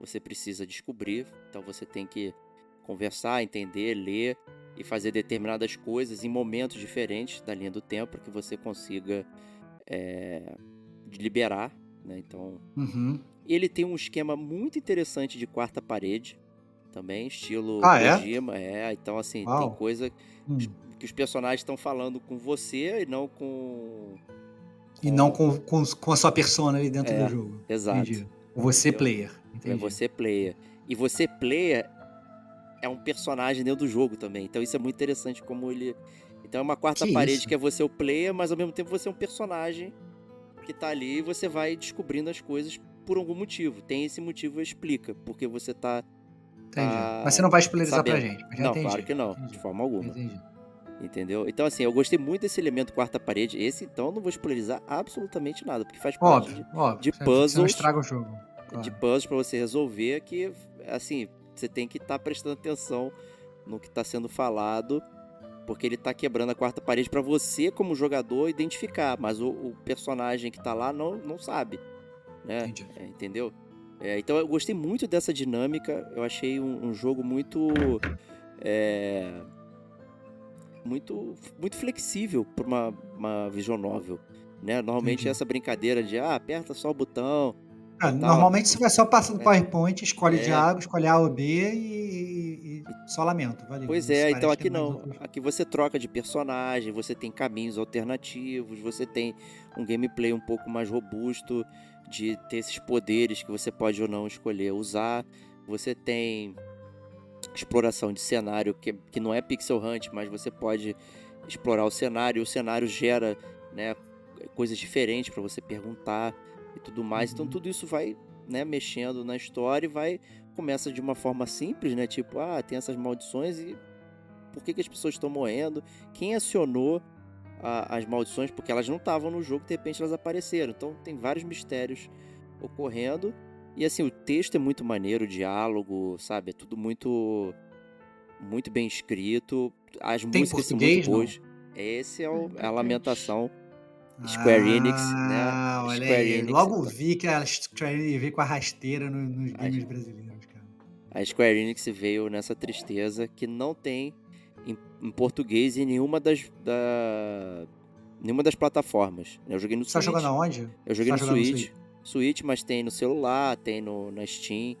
você precisa descobrir, então você tem que conversar, entender, ler e fazer determinadas coisas em momentos diferentes da linha do tempo para que você consiga é, liberar, né? Então, Uhum. ele tem um esquema muito interessante de quarta parede, também estilo Ah, é? Kojima, é. Então assim Uau. tem coisa Hum. que os personagens estão falando com você e não com E não com, com, com a sua persona ali dentro É, do jogo. Exato. Entendi. Você Entendeu? player. É Entendi. você player. E você player é um personagem dentro do jogo também. Então isso é muito interessante como ele. Então é uma quarta Que parede isso? que é você o player, mas ao mesmo tempo você é um personagem que tá ali e você vai descobrindo as coisas por algum motivo. Tem esse motivo explica, porque você tá. Entendi. tá Mas você não vai spoilerizar pra sabendo. gente. Não, entendi. claro que não, Entendi. de forma alguma. Entendi. Entendeu? Então, assim, eu gostei muito desse elemento quarta parede. Esse, então, eu não vou spoilerizar absolutamente nada, porque faz parte Óbvio, de, óbvio. de Você- Você não puzzles, estraga o jogo. de claro. puzzles pra você resolver que, assim, você tem que estar prestando atenção no que tá sendo falado, porque ele tá quebrando a quarta parede pra você, como jogador, identificar, mas o, o personagem que tá lá não, não sabe, né? É, entendeu? É, então eu gostei muito dessa dinâmica, eu achei um, um jogo muito. é, muito, muito flexível para uma, uma visual novel. Né? Normalmente Entendi. essa brincadeira de ah, aperta só o botão, Ah, normalmente você vai só passando É. PowerPoint, escolhe É. diálogo, escolhe A ou B e, e só lamento. Valeu. Pois é, então que aqui não. Aqui você troca de personagem, você tem caminhos alternativos, você tem um gameplay um pouco mais robusto de ter esses poderes que você pode ou não escolher usar. Você tem exploração de cenário que, que não é pixel hunt, mas você pode explorar o cenário. O cenário gera né, coisas diferentes para você perguntar e tudo mais. Então Uhum. tudo isso vai né, mexendo na história e vai começa de uma forma simples, né? Tipo, ah, tem essas maldições e por que, que as pessoas estão morrendo? Quem acionou a- as maldições? Porque elas não estavam no jogo, de repente elas apareceram. Então tem vários mistérios ocorrendo. E assim, o texto é muito maneiro, o diálogo, sabe? É tudo muito muito bem escrito. As Tem músicas são muito não? boas. Esse é o- Ah, a lamentação Square Enix, né? Ah, olha Square aí. Enix. Logo vi que a Square Enix veio com a rasteira no- nos games brasileiros, cara. A Square Enix veio nessa tristeza que não tem em, em português em nenhuma das, da, nenhuma das plataformas. Eu joguei no Você tá Switch. jogando aonde? Eu joguei Tá no jogando no Switch. Switch, mas tem no celular, tem no, na Steam.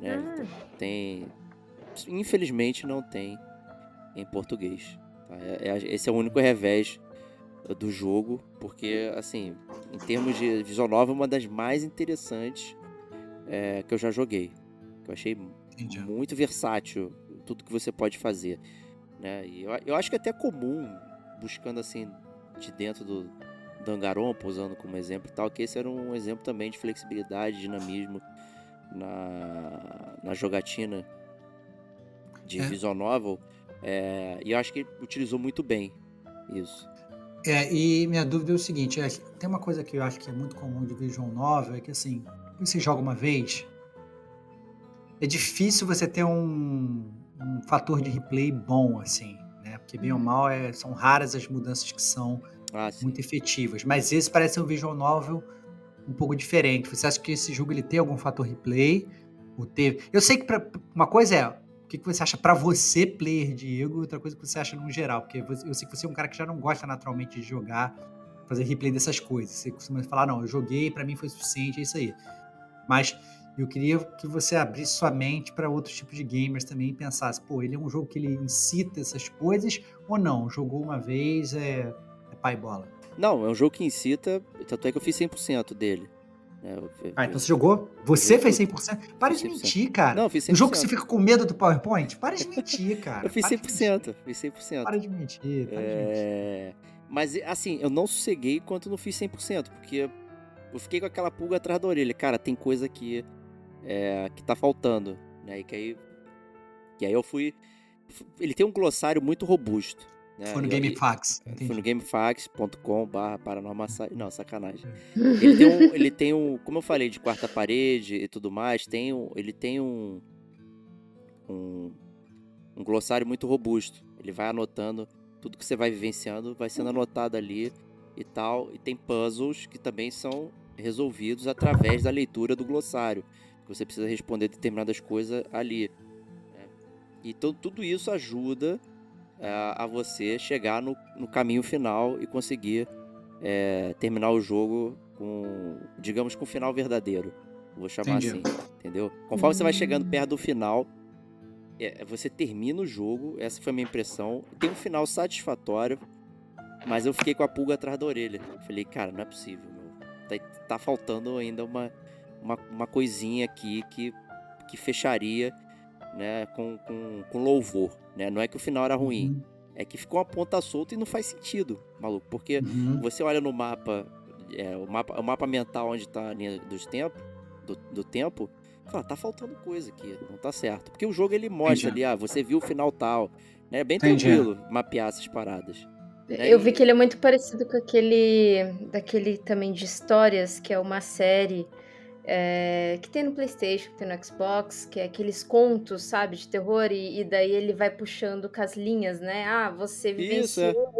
Né? Ah. Tem. Infelizmente não tem em português. tá? É- é- esse é o único revés do jogo, porque, assim, em termos de visual novel, é uma das mais interessantes é, que eu já joguei. Que eu achei Entendi. muito versátil tudo que você pode fazer. Né? E eu, eu acho que é até comum, buscando assim, de dentro do Danganronpa, usando como exemplo e tal, que esse era um exemplo também de flexibilidade, dinamismo na, na jogatina de É. visual novel. É, e eu acho que ele utilizou muito bem isso. É, e minha dúvida é o seguinte: é, tem uma coisa que eu acho que é muito comum de visual novel, é que assim, quando você joga uma vez, é difícil você ter um, um fator de replay bom, assim, né? Porque bem ou mal é- são raras as mudanças que são Ah, muito efetivas. Mas esse parece ser um visual novel um pouco diferente. Você acha que esse jogo ele tem algum fator replay? Ou teve? Eu sei que pra- uma coisa é o que que você acha pra você, player Diego, outra coisa que você acha no geral, porque eu sei que você é um cara que já não gosta naturalmente de jogar, fazer replay dessas coisas. Você costuma falar, não, eu joguei, pra mim foi suficiente, é isso aí. Mas eu queria que você abrisse sua mente pra outros tipos de gamers também e pensasse, pô, ele é um jogo que ele incita essas coisas ou não? Jogou uma vez, é pai bola. Não, é um jogo que incita, tanto é que eu fiz 100% dele. É, eu- Ah, então você jogou? Você Eu fez 100%? Para de 100%. mentir, cara. Não, eu fiz O jogo que 100%. você fica com medo do PowerPoint? Para de mentir, cara. Eu fiz Para de 100%, mentir. fiz 100%. Para de mentir. Para de mentir. É, Mas, assim, eu não sosseguei enquanto não fiz 100%, porque eu fiquei com aquela pulga atrás da orelha. Cara, tem coisa que, é, que tá faltando, né? E que aí, que aí eu fui... Ele tem um glossário muito robusto. Né? Foi no GameFAQs. e- entendi. Foi no gamefax.com barra paranormal Não, sacanagem. Ele tem, um, ele tem um, como eu falei, de quarta parede e tudo mais, tem um, ele tem um, um, um glossário muito robusto. Ele vai anotando tudo que você vai vivenciando, vai sendo anotado ali e tal. E tem puzzles que também são resolvidos através da leitura do glossário. que Você precisa responder determinadas coisas ali. né? Então tudo isso ajuda é, a você chegar no, no caminho final e conseguir é, terminar o jogo com, digamos, com um final verdadeiro. Vou chamar Entendi. assim, entendeu? Conforme você vai chegando Hum. perto do final, é, você termina o jogo, essa foi a minha impressão. Tem um final satisfatório, mas eu fiquei com a pulga atrás da orelha. Falei, cara, não é possível, meu. Tá, tá faltando ainda uma, uma, uma coisinha aqui que, que fecharia né, com, com, com louvor. Né? Não é que o final era ruim, Uhum. é que ficou uma ponta solta e não faz sentido, maluco. Porque Uhum. você olha no mapa, é, o mapa, o mapa mental onde tá a linha dos tempos, do, do tempo, fala, tá faltando coisa aqui, não tá certo. Porque o jogo ele mostra Entendi. ali, ah, você viu o final tal, né? É bem Entendi. tranquilo mapear essas paradas. né? Eu vi que ele é muito parecido com aquele. daquele também de histórias, que é uma série é, que tem no Playstation, que tem no Xbox, que é aqueles contos, sabe, de terror, e, e daí ele vai puxando com as linhas, né? Ah, você Isso, é. vivenciou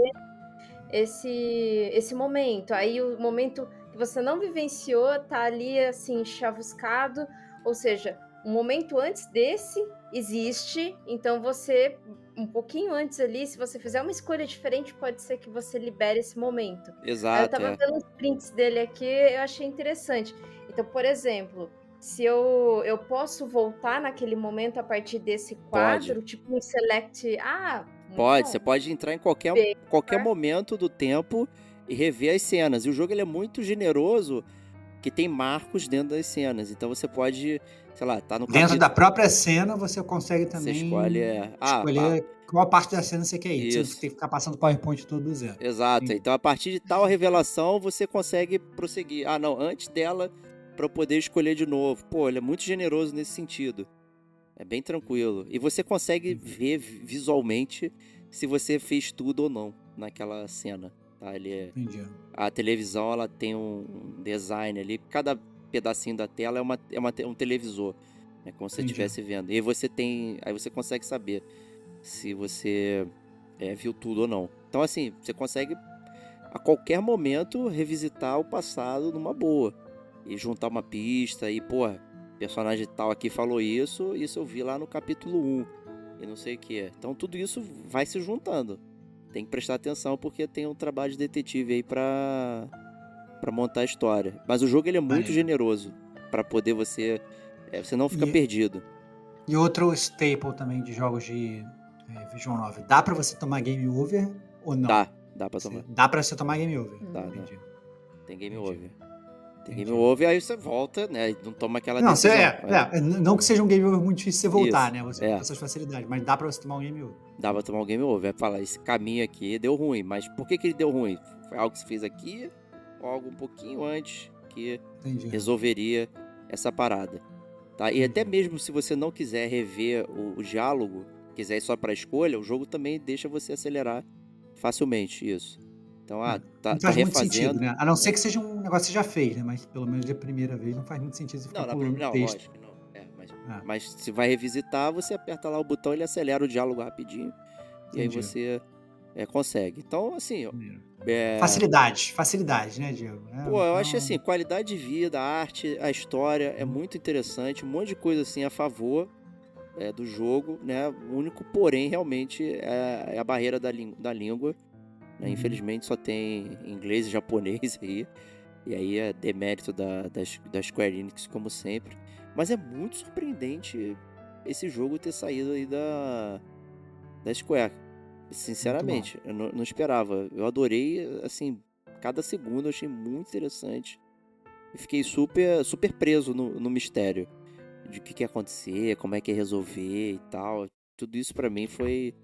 esse, esse momento. Aí o momento que você não vivenciou tá ali assim, chavuscado, ou seja, um momento antes desse existe, então você um pouquinho antes ali, se você fizer uma escolha diferente, pode ser que você libere esse momento. Aí eu Exato, tava é. vendo os prints dele aqui, eu achei interessante. Então, por exemplo, se eu, eu posso voltar naquele momento a partir desse quadro, tipo um select. Ah, Pode, bom. você pode entrar em qualquer, Bem, qualquer né? momento do tempo e rever as cenas. E o jogo ele é muito generoso, que tem marcos dentro das cenas. Então você pode, sei lá, tá no Dentro capítulo- da própria cena, você consegue Você também escolhe. é, Ah, escolher qual parte da cena você quer ir. Você Isso. não tem que ficar passando PowerPoint todo do zero. Exato. Sim. Então, a partir de tal revelação, você consegue prosseguir. Ah, não, antes dela, pra eu poder escolher de novo. Pô, ele é muito generoso nesse sentido. É bem tranquilo. E você consegue ver vi- visualmente se você fez tudo ou não naquela cena. Tá? Ele é... Entendi. A televisão, ela tem um design ali. Cada pedacinho da tela é, uma, é uma um televisor. É como se você estivesse vendo. E aí você tem. Aí você consegue saber se você é, viu tudo ou não. Então, assim, você consegue a qualquer momento revisitar o passado numa boa. E juntar uma pista e, pô, personagem tal aqui falou isso, isso eu vi lá no capítulo 1 e não sei o que. Então tudo isso vai se juntando. Tem que prestar atenção porque tem um trabalho de detetive aí pra, pra montar a história. Mas o jogo ele é muito generoso para poder você. é, você não fica E- perdido. E outro staple também de jogos de é, Visual Novel. Dá pra você tomar game over ou não? Dá, dá pra tomar. Dá pra você tomar game over. Dá, dá. Entendi. Tem game Entendi. over. Entendi. game over, aí você volta, né? Não toma aquela Não, você, decisão. é, é, n- não que seja um game over muito difícil você voltar, Isso, né? Você é. tem essas facilidades, mas dá pra você tomar um game over. Dá pra tomar um game over. Vai falar, esse caminho aqui deu ruim. Mas por que, que ele deu ruim? Foi algo que você fez aqui ou algo um pouquinho antes que Entendi. resolveria essa parada. Tá? E até mesmo se você não quiser rever o, o diálogo, quiser ir só pra escolha, o jogo também deixa você acelerar facilmente isso. Então, ah, tá, não tá faz muito refazendo. sentido, né? A não ser que seja um negócio que você já fez, né? Mas pelo menos de primeira vez não faz muito sentido você ficar Não, na primeira, não, texto. lógico não. É, mas, Ah. mas se vai revisitar, você aperta lá o botão, ele acelera o diálogo rapidinho. E aí Entendi. você é, consegue. Então, assim, é, Facilidade, facilidade, né, Diego? É, Pô, eu acho então- assim, qualidade de vida, a arte, a história é muito interessante, um monte de coisa assim a favor é, do jogo, né? O único porém realmente é, é a barreira da, da língua. Né? Uhum. Infelizmente só tem inglês e japonês aí. E aí é demérito da, da, da Square Enix, como sempre. Mas é muito surpreendente esse jogo ter saído aí da, da Square. Sinceramente, eu não, não esperava. Eu adorei, assim, cada segundo eu achei muito interessante. E fiquei super, super preso no, no mistério de o que, que ia acontecer, como é que ia resolver e tal. Tudo isso pra mim foi,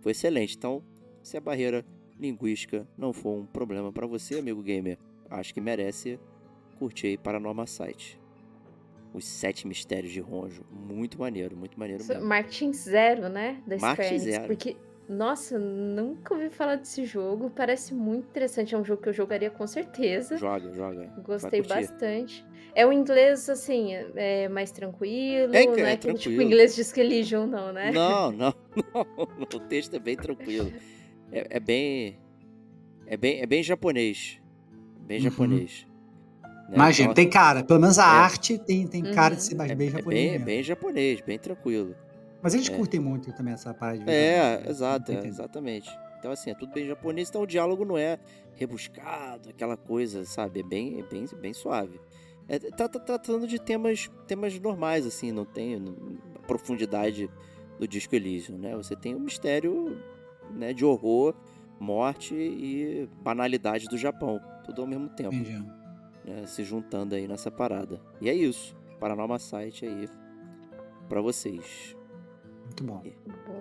foi excelente. Então, se a barreira linguística não for um problema pra você, amigo gamer, acho que merece curtir aí Paranormal Site. Os sete mistérios de Ronjo. Muito maneiro, muito maneiro mesmo. Martin Zero, né? Da Martin Zero. Porque, nossa, nunca ouvi falar desse jogo. Parece muito interessante. É um jogo que eu jogaria com certeza. Joga, joga. Gostei bastante. É o inglês, assim, é mais tranquilo. É, não é é aquele tipo tranquilo. inglês de Skeleton, não, né? Não, não, não. O texto é bem tranquilo. É, é bem. É bem, é bem japonês. Bem Uhum. japonês. né? Imagina, Então, tem cara. Pelo menos a É. arte tem, tem cara de Uhum. ser mais é, bem é japonês. bem, mesmo. bem japonês, bem tranquilo. Mas eles é. curtem muito também essa parada de É, né? exato, é, exatamente. Então, assim, é tudo bem japonês, então o diálogo não é rebuscado, aquela coisa, sabe? É bem, é bem, bem suave. É, tá, tá tratando de temas, temas normais, assim, não tem não- a profundidade do Disco Elysium, né? Você tem o mistério né, de horror, morte e banalidade do Japão, tudo ao mesmo tempo, né? Se juntando aí nessa parada. E é isso, Paranormal Site aí pra vocês. Muito bom.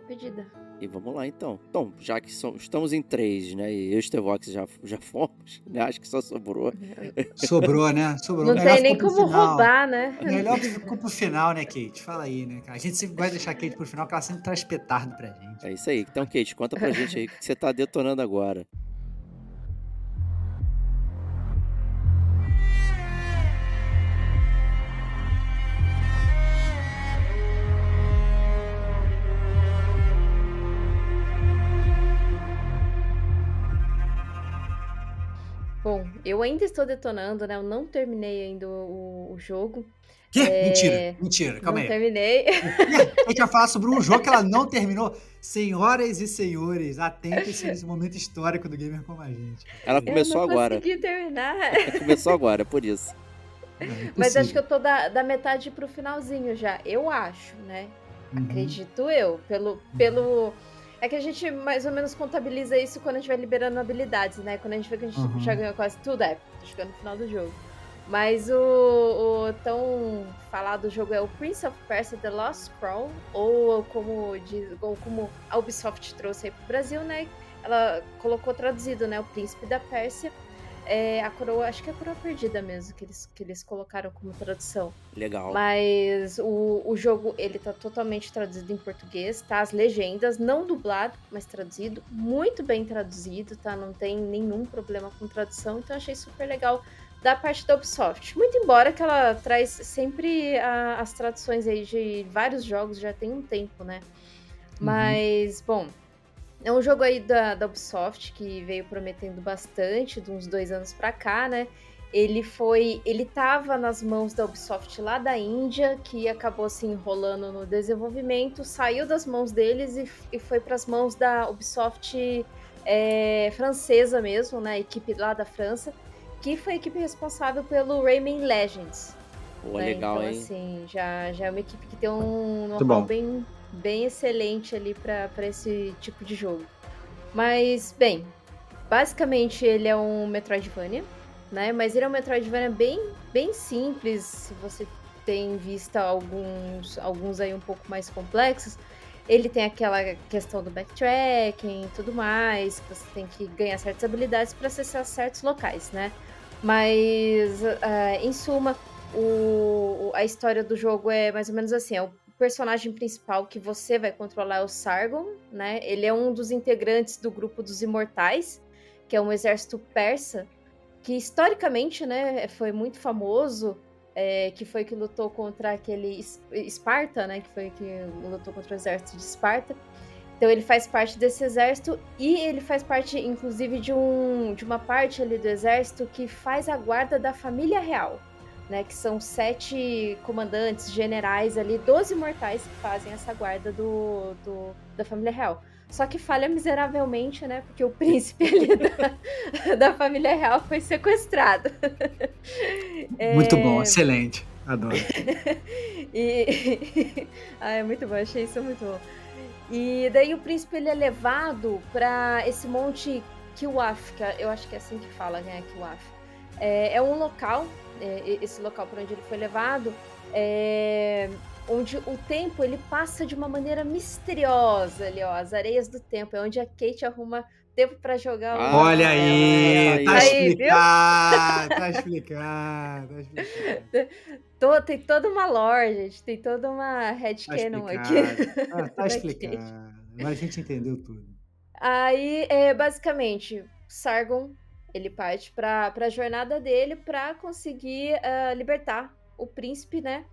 Boa pedida. E vamos lá então. Então, já que são- estamos em três, né? E eu e o Stevox já, já fomos, né? Acho que só sobrou. Sobrou, né? Sobrou. Não Melhor tem nem como roubar, né? Melhor que ficou pro final, né, Kate? Fala aí, né, cara? A gente sempre de deixar a Kate pro final, porque ela sempre traz petardo pra gente. É isso aí. Então, Kate, conta pra gente aí o que você tá detonando agora. Eu ainda estou detonando, né? Eu não terminei ainda o, o jogo. Quê? É, Mentira, mentira. Calma não aí. terminei. A gente vai falar sobre um jogo que ela não terminou. Senhoras e senhores, atentem-se nesse momento histórico do Gamer Como a Gente. Ela eu começou não agora. consegui terminar. começou agora, por isso. É Mas acho que eu tô da, da metade pro finalzinho já. Eu acho, né? Uhum. Acredito eu. Pelo, pelo. É que a gente mais ou menos contabiliza isso quando a gente vai liberando habilidades, né? Quando a gente vê que a gente Uhum. já ganhou quase tudo, é, chegando no final do jogo. Mas o, o tão falado jogo é o Prince of Persia The Lost Scroll, ou como, diz, ou como a Ubisoft trouxe aí pro Brasil, né? Ela colocou traduzido, né? O Príncipe da Pérsia. É, a coroa, acho que é a coroa perdida mesmo, que eles, que eles colocaram como tradução. Legal. Mas o, o jogo, ele tá totalmente traduzido em português, tá? As legendas, não dublado, mas traduzido. Muito bem traduzido, tá? Não tem nenhum problema com tradução, então achei super legal da parte da Ubisoft. Muito embora que ela traz sempre a- as traduções aí de vários jogos, já tem um tempo, né? Mas, bom, É um jogo aí da, da Ubisoft que veio prometendo bastante, de uns dois anos pra cá, né? Ele foi. Ele tava nas mãos da Ubisoft lá da Índia, que acabou se enrolando no desenvolvimento, saiu das mãos deles e, e foi para as mãos da Ubisoft é, francesa mesmo, né? A equipe lá da França, que foi a equipe responsável pelo Rayman Legends. Pô, né? legal, então, hein? assim, já, já é uma equipe que tem um know-how bom. bem, bem excelente ali para esse tipo de jogo. Mas, bem, basicamente ele é um Metroidvania, né? Mas ele é um Metroidvania bem, bem simples, se você tem em vista alguns, alguns aí um pouco mais complexos. Ele tem aquela questão do backtracking e tudo mais, que você tem que ganhar certas habilidades para acessar certos locais, né? Mas, ah, em suma, o- a história do jogo é mais ou menos assim: é o personagem principal que você vai controlar é o Sargon, né? Ele é um dos integrantes do grupo dos Imortais, que é um exército persa, que historicamente, né, foi muito famoso, é, que foi que lutou contra aquele Es- Esparta, né? Que foi que lutou contra o exército de Esparta. Então ele faz parte desse exército e ele faz parte, inclusive, de, um, de uma parte ali do exército que faz a guarda da família real, né? Que são sete comandantes, generais ali, 12 mortais que fazem essa guarda do, do- da família real. Só que falha miseravelmente, né? Porque o príncipe ali da, da família real foi sequestrado. Muito É, bom, excelente. Adoro. e ah, é muito bom, achei isso muito bom. E daí o príncipe ele é levado para esse monte Kiwaf, que eu acho que é assim que fala, né, Kiwaf. É, é um local, é, esse local para onde ele foi levado, é, onde o tempo ele passa de uma maneira misteriosa ali, ó, as areias do tempo, é onde a Kate arruma tempo para jogar o Ah, Olha aí, tá aí, viu? explicado, tá explicado, tá explicado. To- tem toda uma lore, gente, tem toda uma Tá headcanon aqui. explicado. Ah, tá explicado. Agora a gente entendeu tudo. Aí, é, basicamente, Sargon, ele parte pra, pra jornada dele pra conseguir ah, libertar o príncipe, né?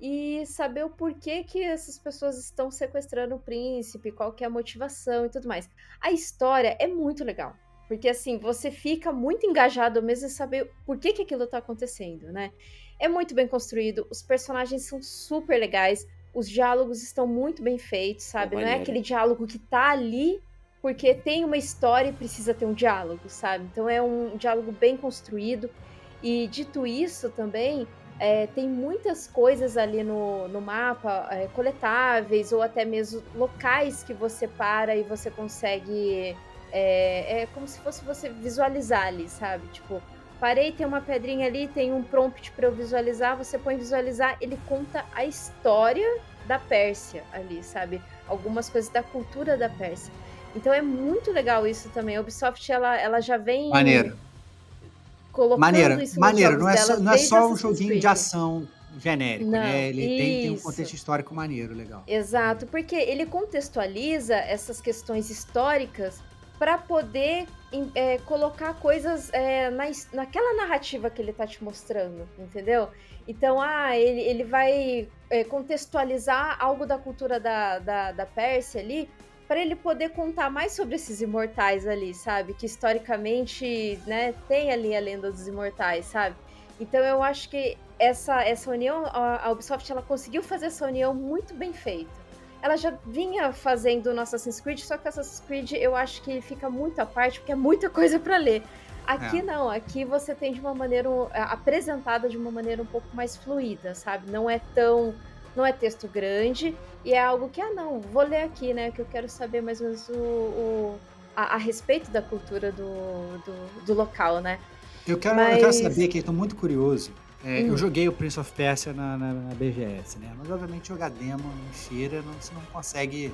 E saber o porquê que essas pessoas estão sequestrando o príncipe, qual que é a motivação e tudo mais. A história é muito legal. Porque, assim, você fica muito engajado mesmo em saber por que, que aquilo tá acontecendo, né? É muito bem construído, os personagens são super legais, os diálogos estão muito bem feitos, sabe? Não é aquele diálogo que tá ali porque tem uma história e precisa ter um diálogo, sabe? Então é um diálogo bem construído. E dito isso também, é, tem muitas coisas ali no, no mapa, é, coletáveis ou até mesmo locais que você para e você consegue. É, é como se fosse você visualizar ali, sabe? Tipo, parei, tem uma pedrinha ali, tem um prompt para eu visualizar, você põe visualizar, ele conta a história da Pérsia ali, sabe? Algumas coisas da cultura da Pérsia. Então é muito legal isso também. A Ubisoft ela, ela já vem Maneiro. colocando Maneiro, isso maneiro. Não é só, não é só um joguinho Creed. de ação genérico, Não, né? Ele tem, tem um contexto histórico maneiro, legal. Exato, porque ele contextualiza essas questões históricas para poder é, colocar coisas é, na, naquela narrativa que ele tá te mostrando, entendeu? Então, ah, ele, ele vai é, contextualizar algo da cultura da, da, da Pérsia ali para ele poder contar mais sobre esses imortais ali, sabe? Que historicamente, né, tem ali a lenda dos imortais, sabe? Então eu acho que essa, essa união, a, Ubisoft ela conseguiu fazer essa união muito bem feita. Ela já vinha fazendo no Assassin's Creed, só que Assassin's Creed eu acho que fica muito à parte, porque é muita coisa para ler. Aqui É. não, aqui você tem de uma maneira a- apresentada de uma maneira um pouco mais fluida, sabe? Não é tão, não é texto grande e é algo que ah não, vou ler aqui, né? Que eu quero saber mais ou menos o, o- a, a respeito da cultura do, do, do local, né? Eu quero, eu quero Mas- saber que estou muito curioso. É, Hum. Eu joguei o Prince of Persia na, na- na BGS, né? Mas obviamente jogar demo em feira não, você não consegue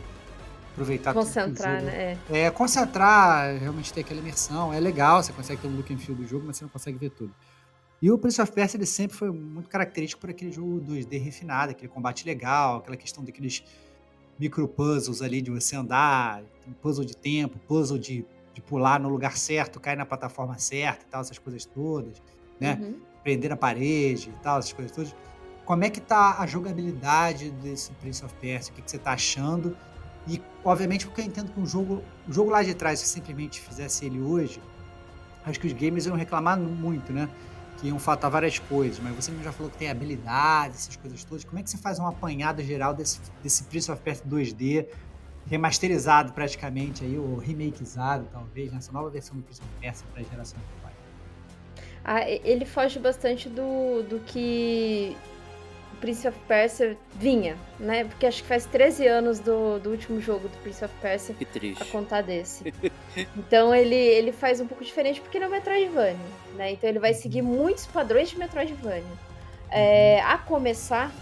aproveitar tudo que o Concentrar, né? É, concentrar, realmente ter aquela imersão. É legal, você consegue ter um look and feel do jogo, mas você não consegue ver tudo. E o Prince of Persia, ele sempre foi muito característico por aquele jogo 2D refinado, aquele combate legal, aquela questão daqueles micro puzzles ali de você andar, puzzle de tempo, puzzle de, de pular no lugar certo, cair na plataforma certa e tal, essas coisas todas, né? Uhum. Prender na parede e tal, essas coisas todas. Como é que tá a jogabilidade desse Prince of Persia? O que, que você tá achando? E, obviamente, porque eu entendo que um jogo, o jogo lá de trás, se simplesmente fizesse ele hoje, acho que os gamers iam reclamar muito, né? Que iam faltar várias coisas, mas você já falou que tem habilidades, essas coisas todas. Como é que você faz um apanhado geral desse, desse Prince of Persia 2D, remasterizado praticamente, aí, ou remakeizado, talvez, nessa nova versão do Prince of Persia para a geração atual? Ah, ele foge bastante do, do que Prince of Persia vinha, né? Porque acho que faz 13 anos do, do último jogo do Prince of Persia Que triste. a contar desse. então ele, ele faz um pouco diferente porque ele é um Metroidvania, né? Então ele vai seguir muitos padrões de Metroidvania. É, a começar,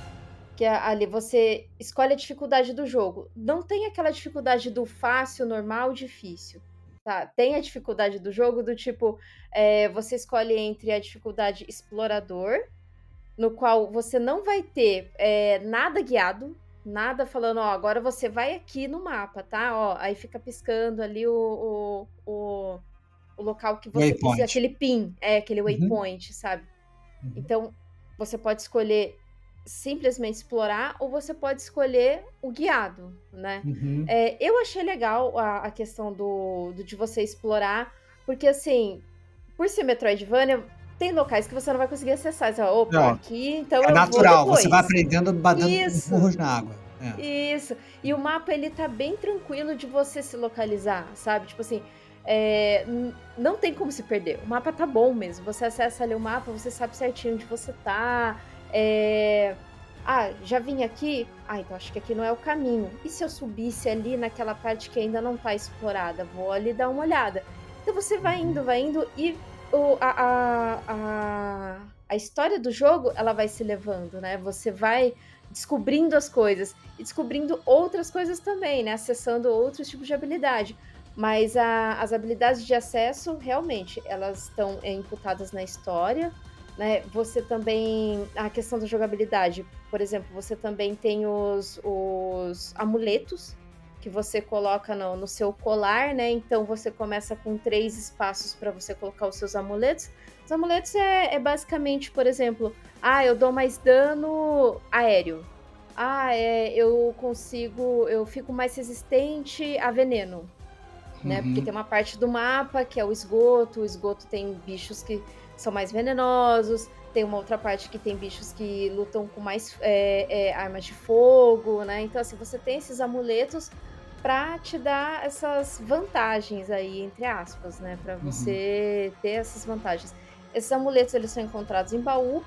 que é ali você escolhe a dificuldade do jogo. Não tem aquela dificuldade do fácil, normal, difícil. Tá? Tem a dificuldade do jogo do tipo, é, você escolhe entre a dificuldade explorador, no qual você não vai ter é, nada guiado, nada falando, ó, agora você vai aqui no mapa, tá? Ó, aí fica piscando ali o, o, o, o local que você Waypoint. precisa, aquele pin, é, aquele Uhum. waypoint, sabe? Uhum. Então, você pode escolher simplesmente explorar ou você pode escolher o guiado, né? Uhum. É, eu achei legal a, a questão do, do de você explorar, porque assim, por ser Metroidvania, tem locais que você não vai conseguir acessar. Você fala, opa, Não, aqui, então É natural, você vai aprendendo batendo Isso. burros na água. É. Isso. E o mapa, ele tá bem tranquilo de você se localizar, sabe? Tipo assim, é, não tem como se perder. O mapa tá bom mesmo. Você acessa ali o mapa, você sabe certinho onde você tá. É... Ah, já vim aqui? Ah, então acho que aqui não é o caminho. E se eu subisse ali naquela parte que ainda não tá explorada? Vou ali dar uma olhada. Então você vai indo, vai indo e o, a, a, a, história do jogo, ela vai se levando, né? Você vai descobrindo as coisas e descobrindo outras coisas também, né? Acessando outros tipos de habilidade. Mas a- as habilidades de acesso, realmente, elas estão é, imputadas na história, né? Você também. A questão da jogabilidade, por exemplo, você também tem os, os amuletos que você coloca no, no seu colar, né? Então você começa com três espaços para você colocar os seus amuletos. Os amuletos é, é basicamente, por exemplo, ah, eu dou mais dano aéreo. Ah, é, eu consigo, eu fico mais resistente a veneno, né? Uhum. Porque tem uma parte do mapa que é o esgoto, o esgoto tem bichos que são mais venenosos, tem uma outra parte que tem bichos que lutam com mais é, é, armas de fogo, né? Então, assim, você tem esses amuletos pra te dar essas vantagens aí, entre aspas, né? Pra você ter essas vantagens. Esses amuletos, eles são encontrados em baú,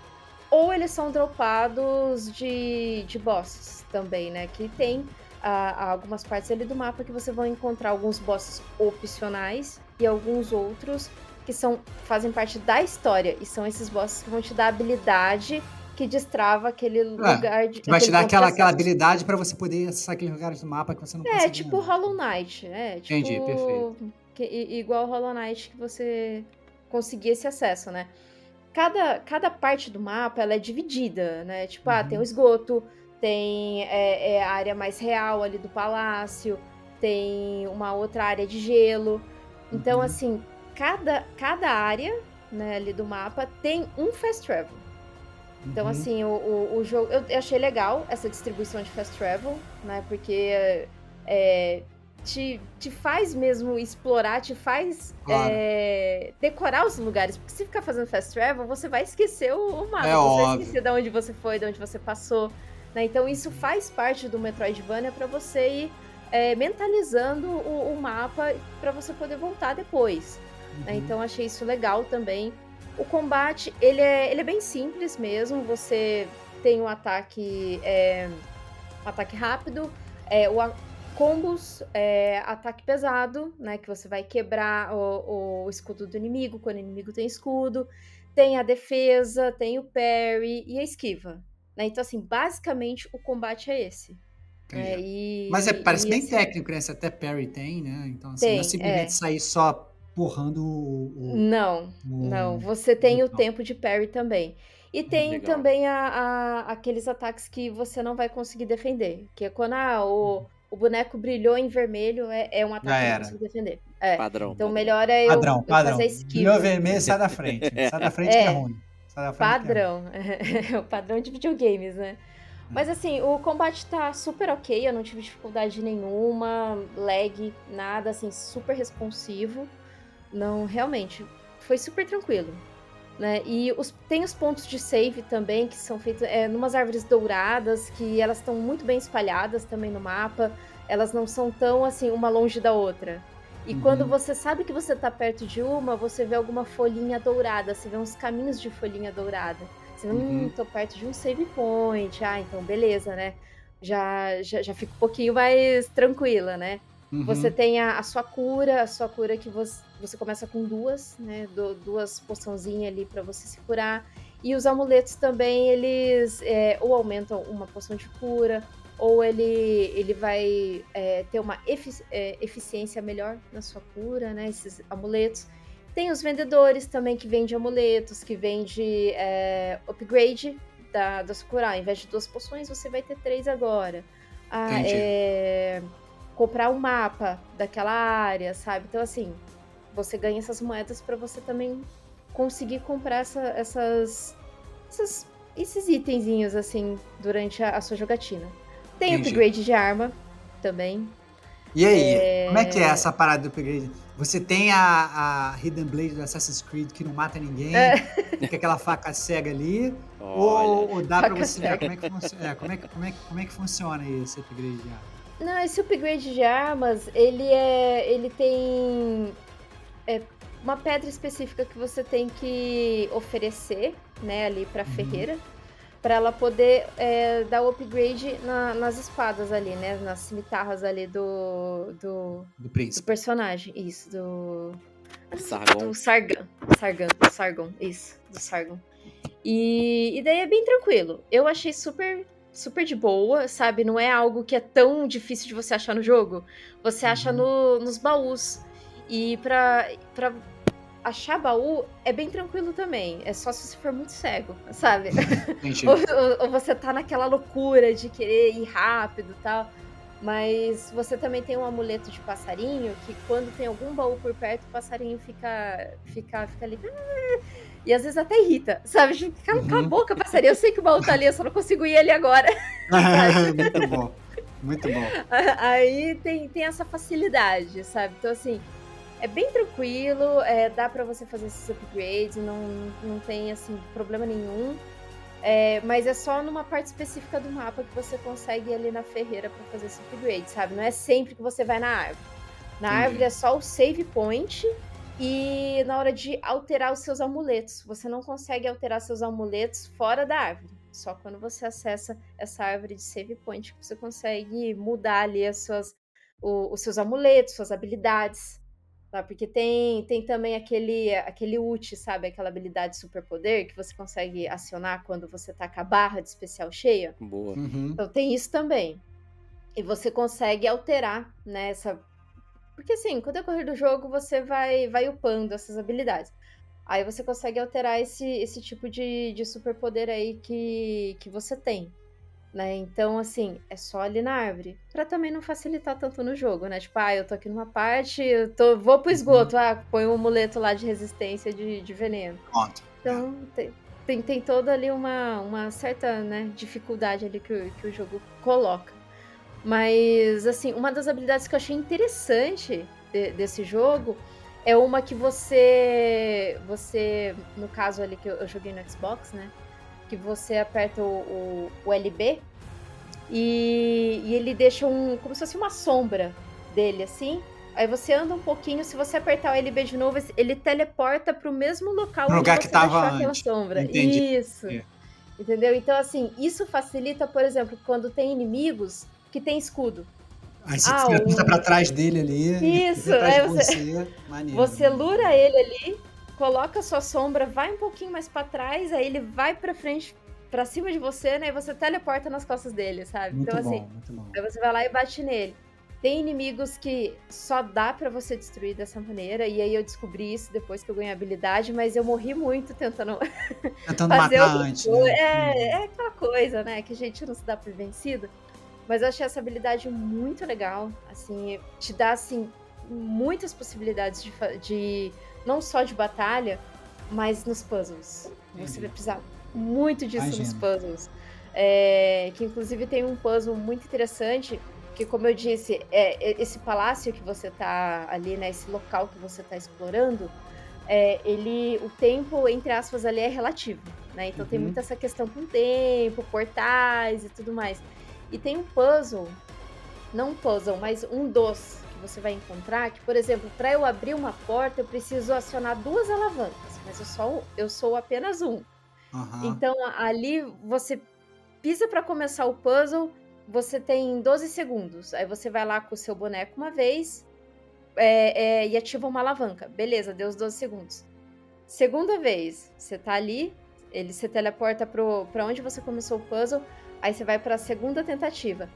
ou eles são dropados de, de bosses também, né? Que tem ah, algumas partes ali do mapa que você vai encontrar alguns bosses opcionais e alguns outros que são fazem parte da história. E são esses bosses que vão te dar habilidade que destrava aquele lugar de. Vai te dar aquela, aquela habilidade pra você poder acessar aqueles lugares do mapa que você não É, consegue. tipo Hollow Knight. É, tipo. Entendi, perfeito. que- igual Hollow Knight que você conseguia esse acesso, né? Cada, cada parte do mapa ela é dividida, né? Tipo, ah, Uhum. tem o esgoto, tem é, é a área mais real ali do palácio, tem uma outra área de gelo. Então, Uhum. assim, cada, cada área né, ali do mapa tem um fast travel. Então, Uhum. assim, o, o, o jogo. Eu achei legal essa distribuição de fast travel, né? Porque é, te, te faz mesmo explorar, te faz Claro. é, decorar os lugares. Porque se ficar fazendo fast travel, você vai esquecer o, o mapa. É você vai óbvio. esquecer de onde você foi, de onde você passou. né? Então, isso faz parte do Metroidvania para você ir é, mentalizando o, o mapa para você poder voltar depois né? Uhum. Então achei isso legal também. O combate, ele é, ele é bem simples mesmo. Você tem um ataque, é, um ataque rápido, é, o combos, é, ataque pesado, né? Que você vai quebrar o, o escudo do inimigo quando o inimigo tem escudo. Tem a defesa, tem o parry e a esquiva. né? Então, assim, basicamente o combate é esse. Né? E- Mas é, parece bem assim, técnico, né? Você até Perry tem, né? Então, assim, Tem, não é simplesmente é. sair só porrando o. o- Não, o- Não, você tem o Legal. tempo de parry também. E tem Legal. também a- a- aqueles ataques que você não vai conseguir defender. Que é quando ah, o, o boneco brilhou em vermelho, é, é um ataque que eu consigo defender. É. Padrão. Então padrão. melhor é eu, Padrão, eu padrão. fazer esquiva. Brilhou vermelho, sai da frente. Sai da frente que é É. ruim. Sai da frente que é ruim. Padrão. É o padrão de videogames, né? Mas assim, o combate tá super ok, eu não tive dificuldade nenhuma, lag, nada, assim, super responsivo. Não, realmente, foi super tranquilo. Né? E os, tem os pontos de save também, que são feitos é, numas árvores douradas, que elas estão muito bem espalhadas também no mapa. Elas não são tão assim, uma longe da outra. E Uhum. quando você sabe que você tá perto de uma, você vê alguma folhinha dourada, você vê uns caminhos de folhinha dourada. Você vê, Uhum. hum, tô perto de um save point. Ah, então beleza, né? Já, já, já fica um pouquinho mais tranquila, né? Uhum. Você tem a, a sua cura, a sua cura que você, você começa com duas, né? Du- duas poçãozinhas ali pra você se curar. E os amuletos também, eles é, ou aumentam uma poção de cura, ou ele, ele vai é, ter uma efi- é, eficiência melhor na sua cura, né? Esses amuletos. Tem os vendedores também que vendem amuletos, que vende é, upgrade da, da sua cura. Ao invés de duas poções, você vai ter três agora. Ah, Entendi. é, comprar um mapa daquela área, sabe? Então, assim, você ganha essas moedas para você também conseguir comprar essa- essas, essas- esses itenzinhos, assim, durante a, a sua jogatina. Tem Entendi. upgrade de arma também. E aí, como é que é essa parada do upgrade? Você tem a, a Hidden Blade do Assassin's Creed que não mata ninguém, É. fica aquela faca cega ali, ou, ou dá pra faca você ver como é que funciona, é, como, é, que- como, é, que- como é que funciona esse upgrade de arma? Não, esse upgrade de armas, ele é. ele tem. é, uma pedra específica que você tem que oferecer, né, ali pra Uhum. ferreira, pra ela poder é, dar o upgrade na- nas espadas ali, né, nas cimitarras ali do, do, Do do príncipe. personagem, isso, do, Sargon. do Sargan, Sargan, Sargon, isso, do Sargon. E, e daí é bem tranquilo. Eu achei super super de boa, sabe? Não é algo que é tão difícil de você achar no jogo. Você acha Uhum. no- nos baús. E pra, pra achar baú é bem tranquilo também. É só se você for muito cego, sabe? Ou, ou- ou você tá naquela loucura de querer ir rápido e tal. Mas você também tem um amuleto de passarinho que quando tem algum baú por perto, o passarinho fica, fica, fica ali. E às vezes até irrita, sabe? Tipo, Cala, cala a Uhum. boca, passarinho. Eu sei que o baú tá ali, eu só não consigo ir ali agora. muito bom. Muito bom. Aí tem, tem essa facilidade, sabe? Então, assim, é bem tranquilo, é, dá pra você fazer esses upgrades, não, não tem, assim, problema nenhum. É, mas é só numa parte específica do mapa que você consegue ir ali na ferreira pra fazer esse upgrade, sabe? Não é sempre que você vai na árvore. Na Entendi. árvore é só o save point e na hora de alterar os seus amuletos. Você não consegue alterar seus amuletos fora da árvore. Só quando você acessa essa árvore de save point que você consegue mudar ali as suas, o- os seus amuletos, suas habilidades. Tá? Porque tem, tem também aquele, aquele ult, sabe? Aquela habilidade superpoder que você consegue acionar quando você tá com a barra de especial cheia. Boa. Uhum. Então tem isso também. E você consegue alterar, né, essa... Porque assim, com o decorrer do jogo, você vai, vai upando essas habilidades. Aí você consegue alterar esse, esse tipo de, de superpoder aí que, que você tem. Né? Então, assim, é só ali na árvore. Pra também não facilitar tanto no jogo, né? Tipo, ah, eu tô aqui numa parte, eu tô, vou pro esgoto, ah, põe um amuleto lá de resistência de, de veneno. Pronto. Então, tem, tem, tem toda ali uma, uma certa né, dificuldade ali que, que o jogo coloca. Mas, assim, uma das habilidades que eu achei interessante de- desse jogo é uma que você, você, no caso ali que eu, eu joguei no Xbox, né? Que você aperta o, o, o LB e, e ele deixa um, como se fosse uma sombra dele, assim. Aí você anda um pouquinho, se você apertar o LB de novo, ele teleporta pro mesmo local onde lugar que tava deixou aquela antes. sombra. Entendi. Isso. É. Entendeu? Então, assim, isso facilita, por exemplo, quando tem inimigos que tem escudo. Aí você Ah, aponta o- pra trás dele ali. Isso, é, você- você. Maneiro. Você lura ele ali, coloca a sua sombra, vai um pouquinho mais pra trás, aí ele vai pra frente, pra cima de você, né? E você teleporta nas costas dele, sabe? Muito então, bom, assim, muito bom. Aí você vai lá e bate nele. Tem inimigos que só dá pra você destruir dessa maneira, e aí eu descobri isso depois que eu ganhei a habilidade, mas eu morri muito tentando Tentando fazer matar antes, né? É, é aquela coisa, né, que a gente não se dá por vencido. Mas eu achei essa habilidade muito legal, assim, te dá, assim, muitas possibilidades de, de não só de batalha, mas nos puzzles. Você Entendi. vai precisar muito disso nos Imagino. puzzles. é, que inclusive tem um puzzle muito interessante, que como eu disse, é, é esse palácio que você tá ali, né, esse local que você tá explorando, é, ele, o tempo, entre aspas, ali é relativo, né? Então tem Uhum. muito essa questão com o tempo, portais e tudo mais. E tem um puzzle, não um puzzle, mas um dos que você vai encontrar, que, por exemplo, para eu abrir uma porta, eu preciso acionar duas alavancas, mas eu, só, eu sou apenas um. Aham. Então ali você pisa para começar o puzzle, você tem 12 segundos. Aí você vai lá com o seu boneco uma vez é, é, e ativa uma alavanca. Beleza, deu os 12 segundos. Segunda vez, você tá ali, ele se teleporta pro, pra onde você começou o puzzle, aí você vai pra segunda tentativa.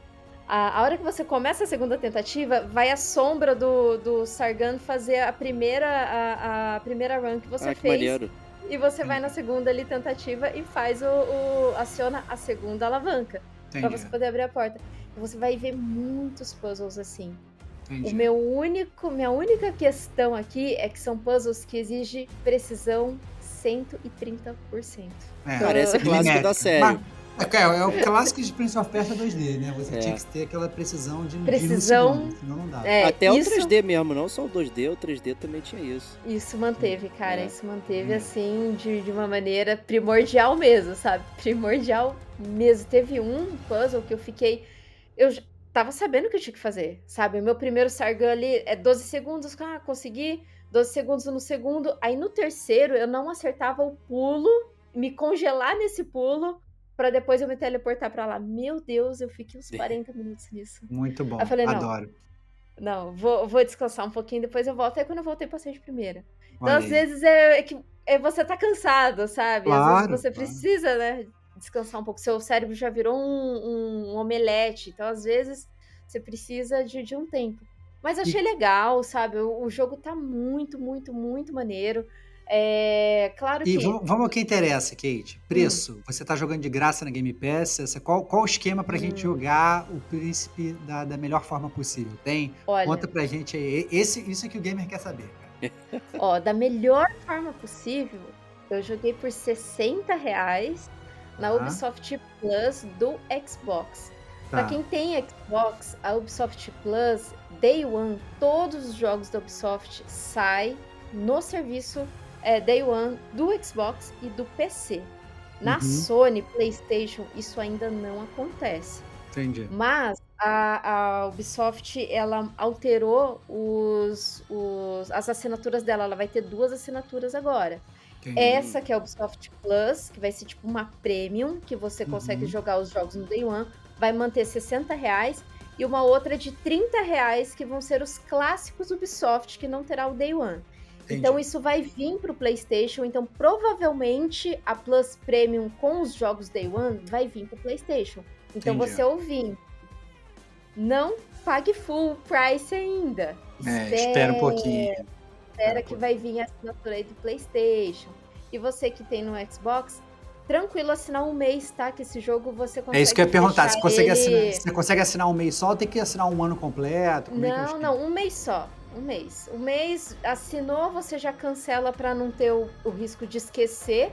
A, a hora que você começa a segunda tentativa, vai a sombra do, do Sargan fazer a primeira, a, a primeira run que você ah, que fez. maneiro. E você vai na segunda ali tentativa e faz o, o- aciona a segunda alavanca pra Entendi. você poder abrir a porta. Você vai ver muitos puzzles assim. entendi. O meu único, minha única questão aqui é que são puzzles que exigem precisão 130%. É, Parece clássico da série. Mas, é, cara, é o clássico de Prince of Persia 2D, né? Você É. tinha que ter aquela precisão de Precisão. de um segundo, senão não dá. É, Até isso, o 3D mesmo, não só o 2D, o 3D também tinha isso. Isso manteve, cara. É. Isso manteve É. assim de, de uma maneira primordial mesmo, sabe? Primordial mesmo. Teve um puzzle que eu fiquei. Eu tava sabendo o que eu tinha que fazer, sabe? O meu primeiro Sargan ali é 12 segundos, ah, consegui. 12 segundos no segundo. Aí no terceiro eu não acertava o pulo, me congelar nesse pulo, pra depois eu me teleportar pra lá. Meu Deus, eu fiquei uns 40 minutos nisso. Muito bom. Eu falei, não. Adoro. Não, vou, vou descansar um pouquinho, depois eu volto. Aí quando eu voltei, passei de primeira. Então, Olha às aí. vezes, é, é que é, você tá cansado, sabe? às Claro, vezes você claro. precisa, né, descansar um pouco. Seu cérebro já virou um, um omelete. Então, às vezes, você precisa de, de um tempo. Mas eu achei legal, sabe? O, o jogo tá muito, muito, muito maneiro. É, claro E que. vamos, vamos ao que interessa, Kate. Preço. Você tá jogando de graça na Game Pass? Essa- qual, qual o esquema pra gente Hum. jogar o Príncipe da, da melhor forma possível? Tem? Olha, Conta pra gente aí. Esse, isso é que o gamer quer saber, cara. ó, da melhor forma possível, eu joguei por 60 reais na Tá. Ubisoft Plus do Xbox. Pra Tá. quem tem Xbox, a Ubisoft Plus, Day One, todos os jogos da Ubisoft saem no serviço é, Day One do Xbox e do PC. Na Uhum. Sony, PlayStation, isso ainda não acontece. Entendi. Mas a, a Ubisoft, ela alterou os, os- as assinaturas dela. Ela vai ter duas assinaturas agora. Entendi. Essa que é a Ubisoft Plus, que vai ser tipo uma premium, que você consegue Uhum. jogar os jogos no Day One, vai manter 60 reais. E uma outra de 30 reais, que vão ser os clássicos Ubisoft, que não terá o Day One. Entendi. Então isso vai vir pro PlayStation. Então provavelmente a Plus Premium com os jogos Day One vai vir pro PlayStation. Então Entendi. você ouvindo, não pague full price ainda. É, espera um pouquinho. Espera um que vai vir a assinatura aí do PlayStation. E você que tem no Xbox, tranquilo assinar um mês, tá? Que esse jogo você consegue. É isso que eu ia perguntar. Você consegue, ele- assinar, você consegue assinar um mês só ou tem que assinar um ano completo? Como é é o Não, esquema? não, um mês só. Um mês. Um mês assinou, você já cancela pra não ter o, o risco de esquecer,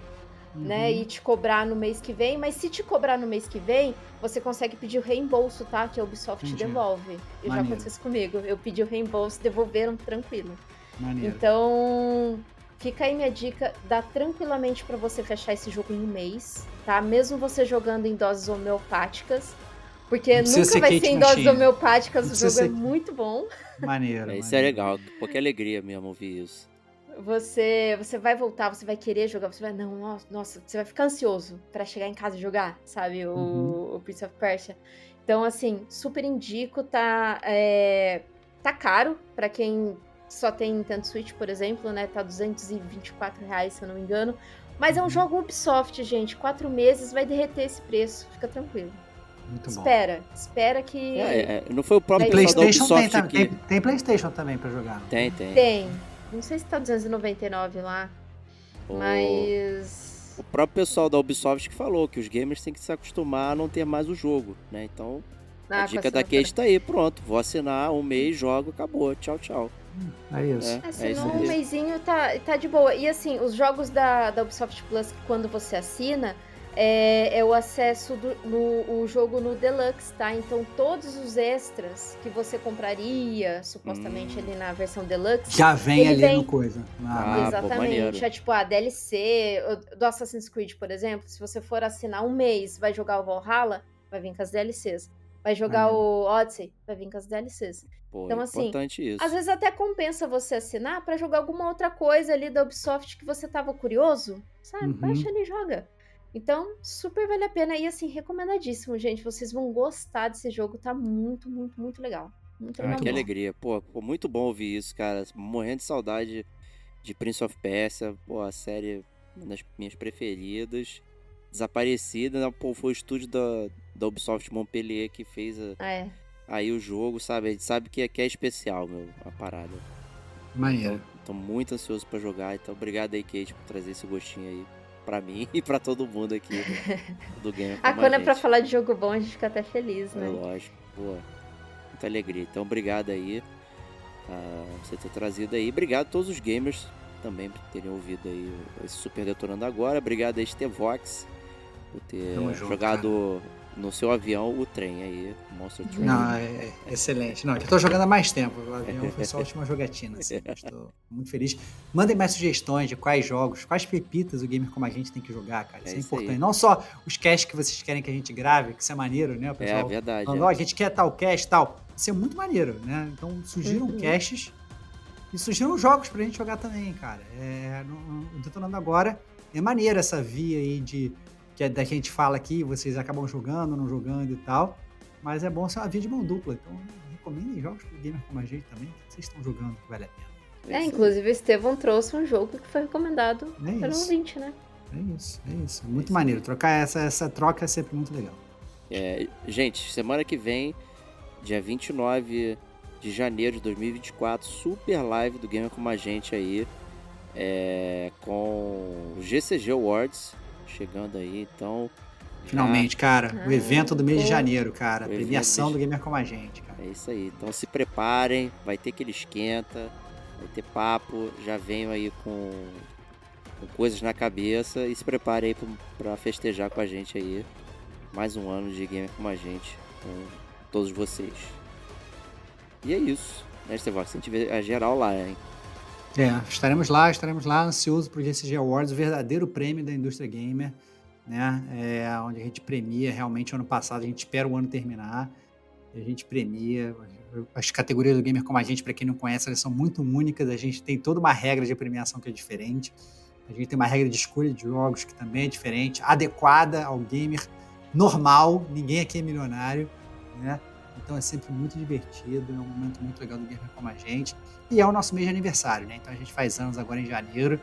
né? Uhum. E te cobrar no mês que vem. Mas se te cobrar no mês que vem, você consegue pedir o reembolso, tá? Que a Ubisoft Entendi. devolve. E já aconteceu isso comigo. Eu pedi o reembolso, devolveram tranquilo. Maneiro. Então, fica aí minha dica, dá tranquilamente pra você fechar esse jogo em um mês, tá? Mesmo você jogando em doses homeopáticas, porque nunca ser vai Kate ser em doses homeopáticas, Não o jogo é muito bom. Maneiro. É, isso é legal. Pô, que alegria mesmo ouvir isso. Você, você vai voltar, você vai querer jogar, você vai, não, nossa, você vai ficar ansioso pra chegar em casa e jogar, sabe? O, Uhum. o Prince of Persia. Então, assim, super indico, tá, é, tá caro pra quem só tem Nintendo Switch, por exemplo, né? Tá 224 reais, se eu não me engano. Mas é um Uhum. jogo Ubisoft, gente. Quatro meses vai derreter esse preço. Fica tranquilo. Muito bom. Espera, espera que. É, é, não foi o próprio PlayStation tem, que... tem, tem PlayStation também pra jogar. Tem, tem. Tem. Não sei se tá 299 lá, O- mas. O próprio pessoal da Ubisoft que falou que os gamers têm que se acostumar a não ter mais o jogo, né? Então, Ah, a dica da. Kate tá aí, pronto. Vou assinar um mês, jogo, acabou. Tchau, tchau. É isso. É, é isso Assinou um mêsinho, tá, tá de boa. E assim, os jogos da, da Ubisoft Plus, que quando você assina, é, é o acesso do no, o jogo no Deluxe, tá? Então todos os extras que você compraria, supostamente Hum. ali na versão Deluxe, Já vem ali vem. no coisa. Ah, Na- pô, Exatamente. maneiro. é tipo a DLC o- do Assassin's Creed, por exemplo. Se você for assinar um mês, vai jogar o Valhalla, vai vir com as DLCs. Vai jogar Maneiro. o Odyssey, vai vir com as DLCs. Pô, Então, assim, importante isso. Às vezes até compensa você assinar pra jogar alguma outra coisa ali da Ubisoft que você tava curioso, sabe? Uhum. Baixa ali e joga. Então, super vale a pena. E assim, recomendadíssimo, gente. Vocês vão gostar desse jogo. Tá muito, muito, muito legal. Muito Ah, legal. que bom. alegria. Pô, pô, muito bom ouvir isso, cara. Morrendo de saudade de Prince of Persia. Pô, a série uma das minhas preferidas. Desaparecida, né? Pô, foi o estúdio da, da Ubisoft Montpellier que fez a- É. aí o jogo, sabe? A gente sabe que aqui é especial, meu, a parada. Maneiro. Tô muito ansioso pra jogar, então obrigado aí, Kate, por trazer esse gostinho aí pra mim e pra todo mundo aqui do, do Game Ah, quando é pra falar de jogo bom, a gente fica até feliz, É né? lógico, pô. Muita alegria. Então, obrigado aí ah, você ter trazido aí. Obrigado a todos os gamers também por terem ouvido aí esse Super Detonando agora. Obrigado a Stevox por ter Tamo junto, jogado no seu avião o trem aí, Monster Train. Não, é, é excelente. Não, eu tô jogando há mais tempo. O avião foi só a última jogatina, assim. Estou muito feliz. Mandem mais sugestões de quais jogos, quais pepitas o gamer como a gente tem que jogar, cara. Isso É é, isso aí. importante. Não só os casts que vocês querem que a gente grave, que isso é maneiro, né? O É, pessoal verdade. falando, é. ó, a gente quer tal cast e tal. Isso é muito maneiro, né? Então sugiram Uhum. casts e sugiram jogos pra gente jogar também, cara. É, no, no Detonando Agora é maneiro essa via aí de que é da que a gente fala aqui, vocês acabam jogando, não jogando e tal. Mas é bom ser uma via de mão dupla. Então recomendem jogos pro gamer como a gente também, que vocês estão jogando que vale a pena. É É, inclusive o Estevão trouxe um jogo que foi recomendado É pelo isso. ouvinte, né? É isso, é isso. Muito isso maneiro. Trocar essa, essa troca é sempre muito legal. É, gente, semana que vem, dia 29 de janeiro de 2024, super live do Gamer Como a Gente aí, é, com o GCG Awards chegando aí, então... já- Finalmente, cara. o evento do mês de pô. janeiro, cara. O Premiação do gamer como a gente, cara. É isso aí, então se preparem, vai ter aquele esquenta, vai ter papo, já venho aí com, com coisas na cabeça e se preparem aí pra festejar com a gente aí, mais um ano de Gamer Como a Gente, com todos vocês. E é isso, né, Estevox? A gente vê a geral lá, hein? É, estaremos lá, estaremos lá, ansioso pro GCG Awards, o verdadeiro prêmio da indústria gamer, né? É, onde a gente premia realmente ano passado, a gente espera o ano terminar, a gente premia. As categorias do gamer como a gente, para quem não conhece, elas são muito únicas, a gente tem toda uma regra de premiação que é diferente. A gente tem uma regra de escolha de jogos que também é diferente, adequada ao gamer normal, ninguém aqui é milionário, né? Então é sempre muito divertido, é um momento muito legal do gamer como a gente. E é o nosso mês de aniversário, né? Então a gente faz anos agora em janeiro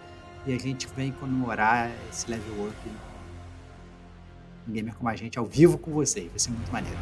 e a gente vem comemorar esse level up no, Gamer como a gente ao vivo com vocês. Vai ser muito maneiro.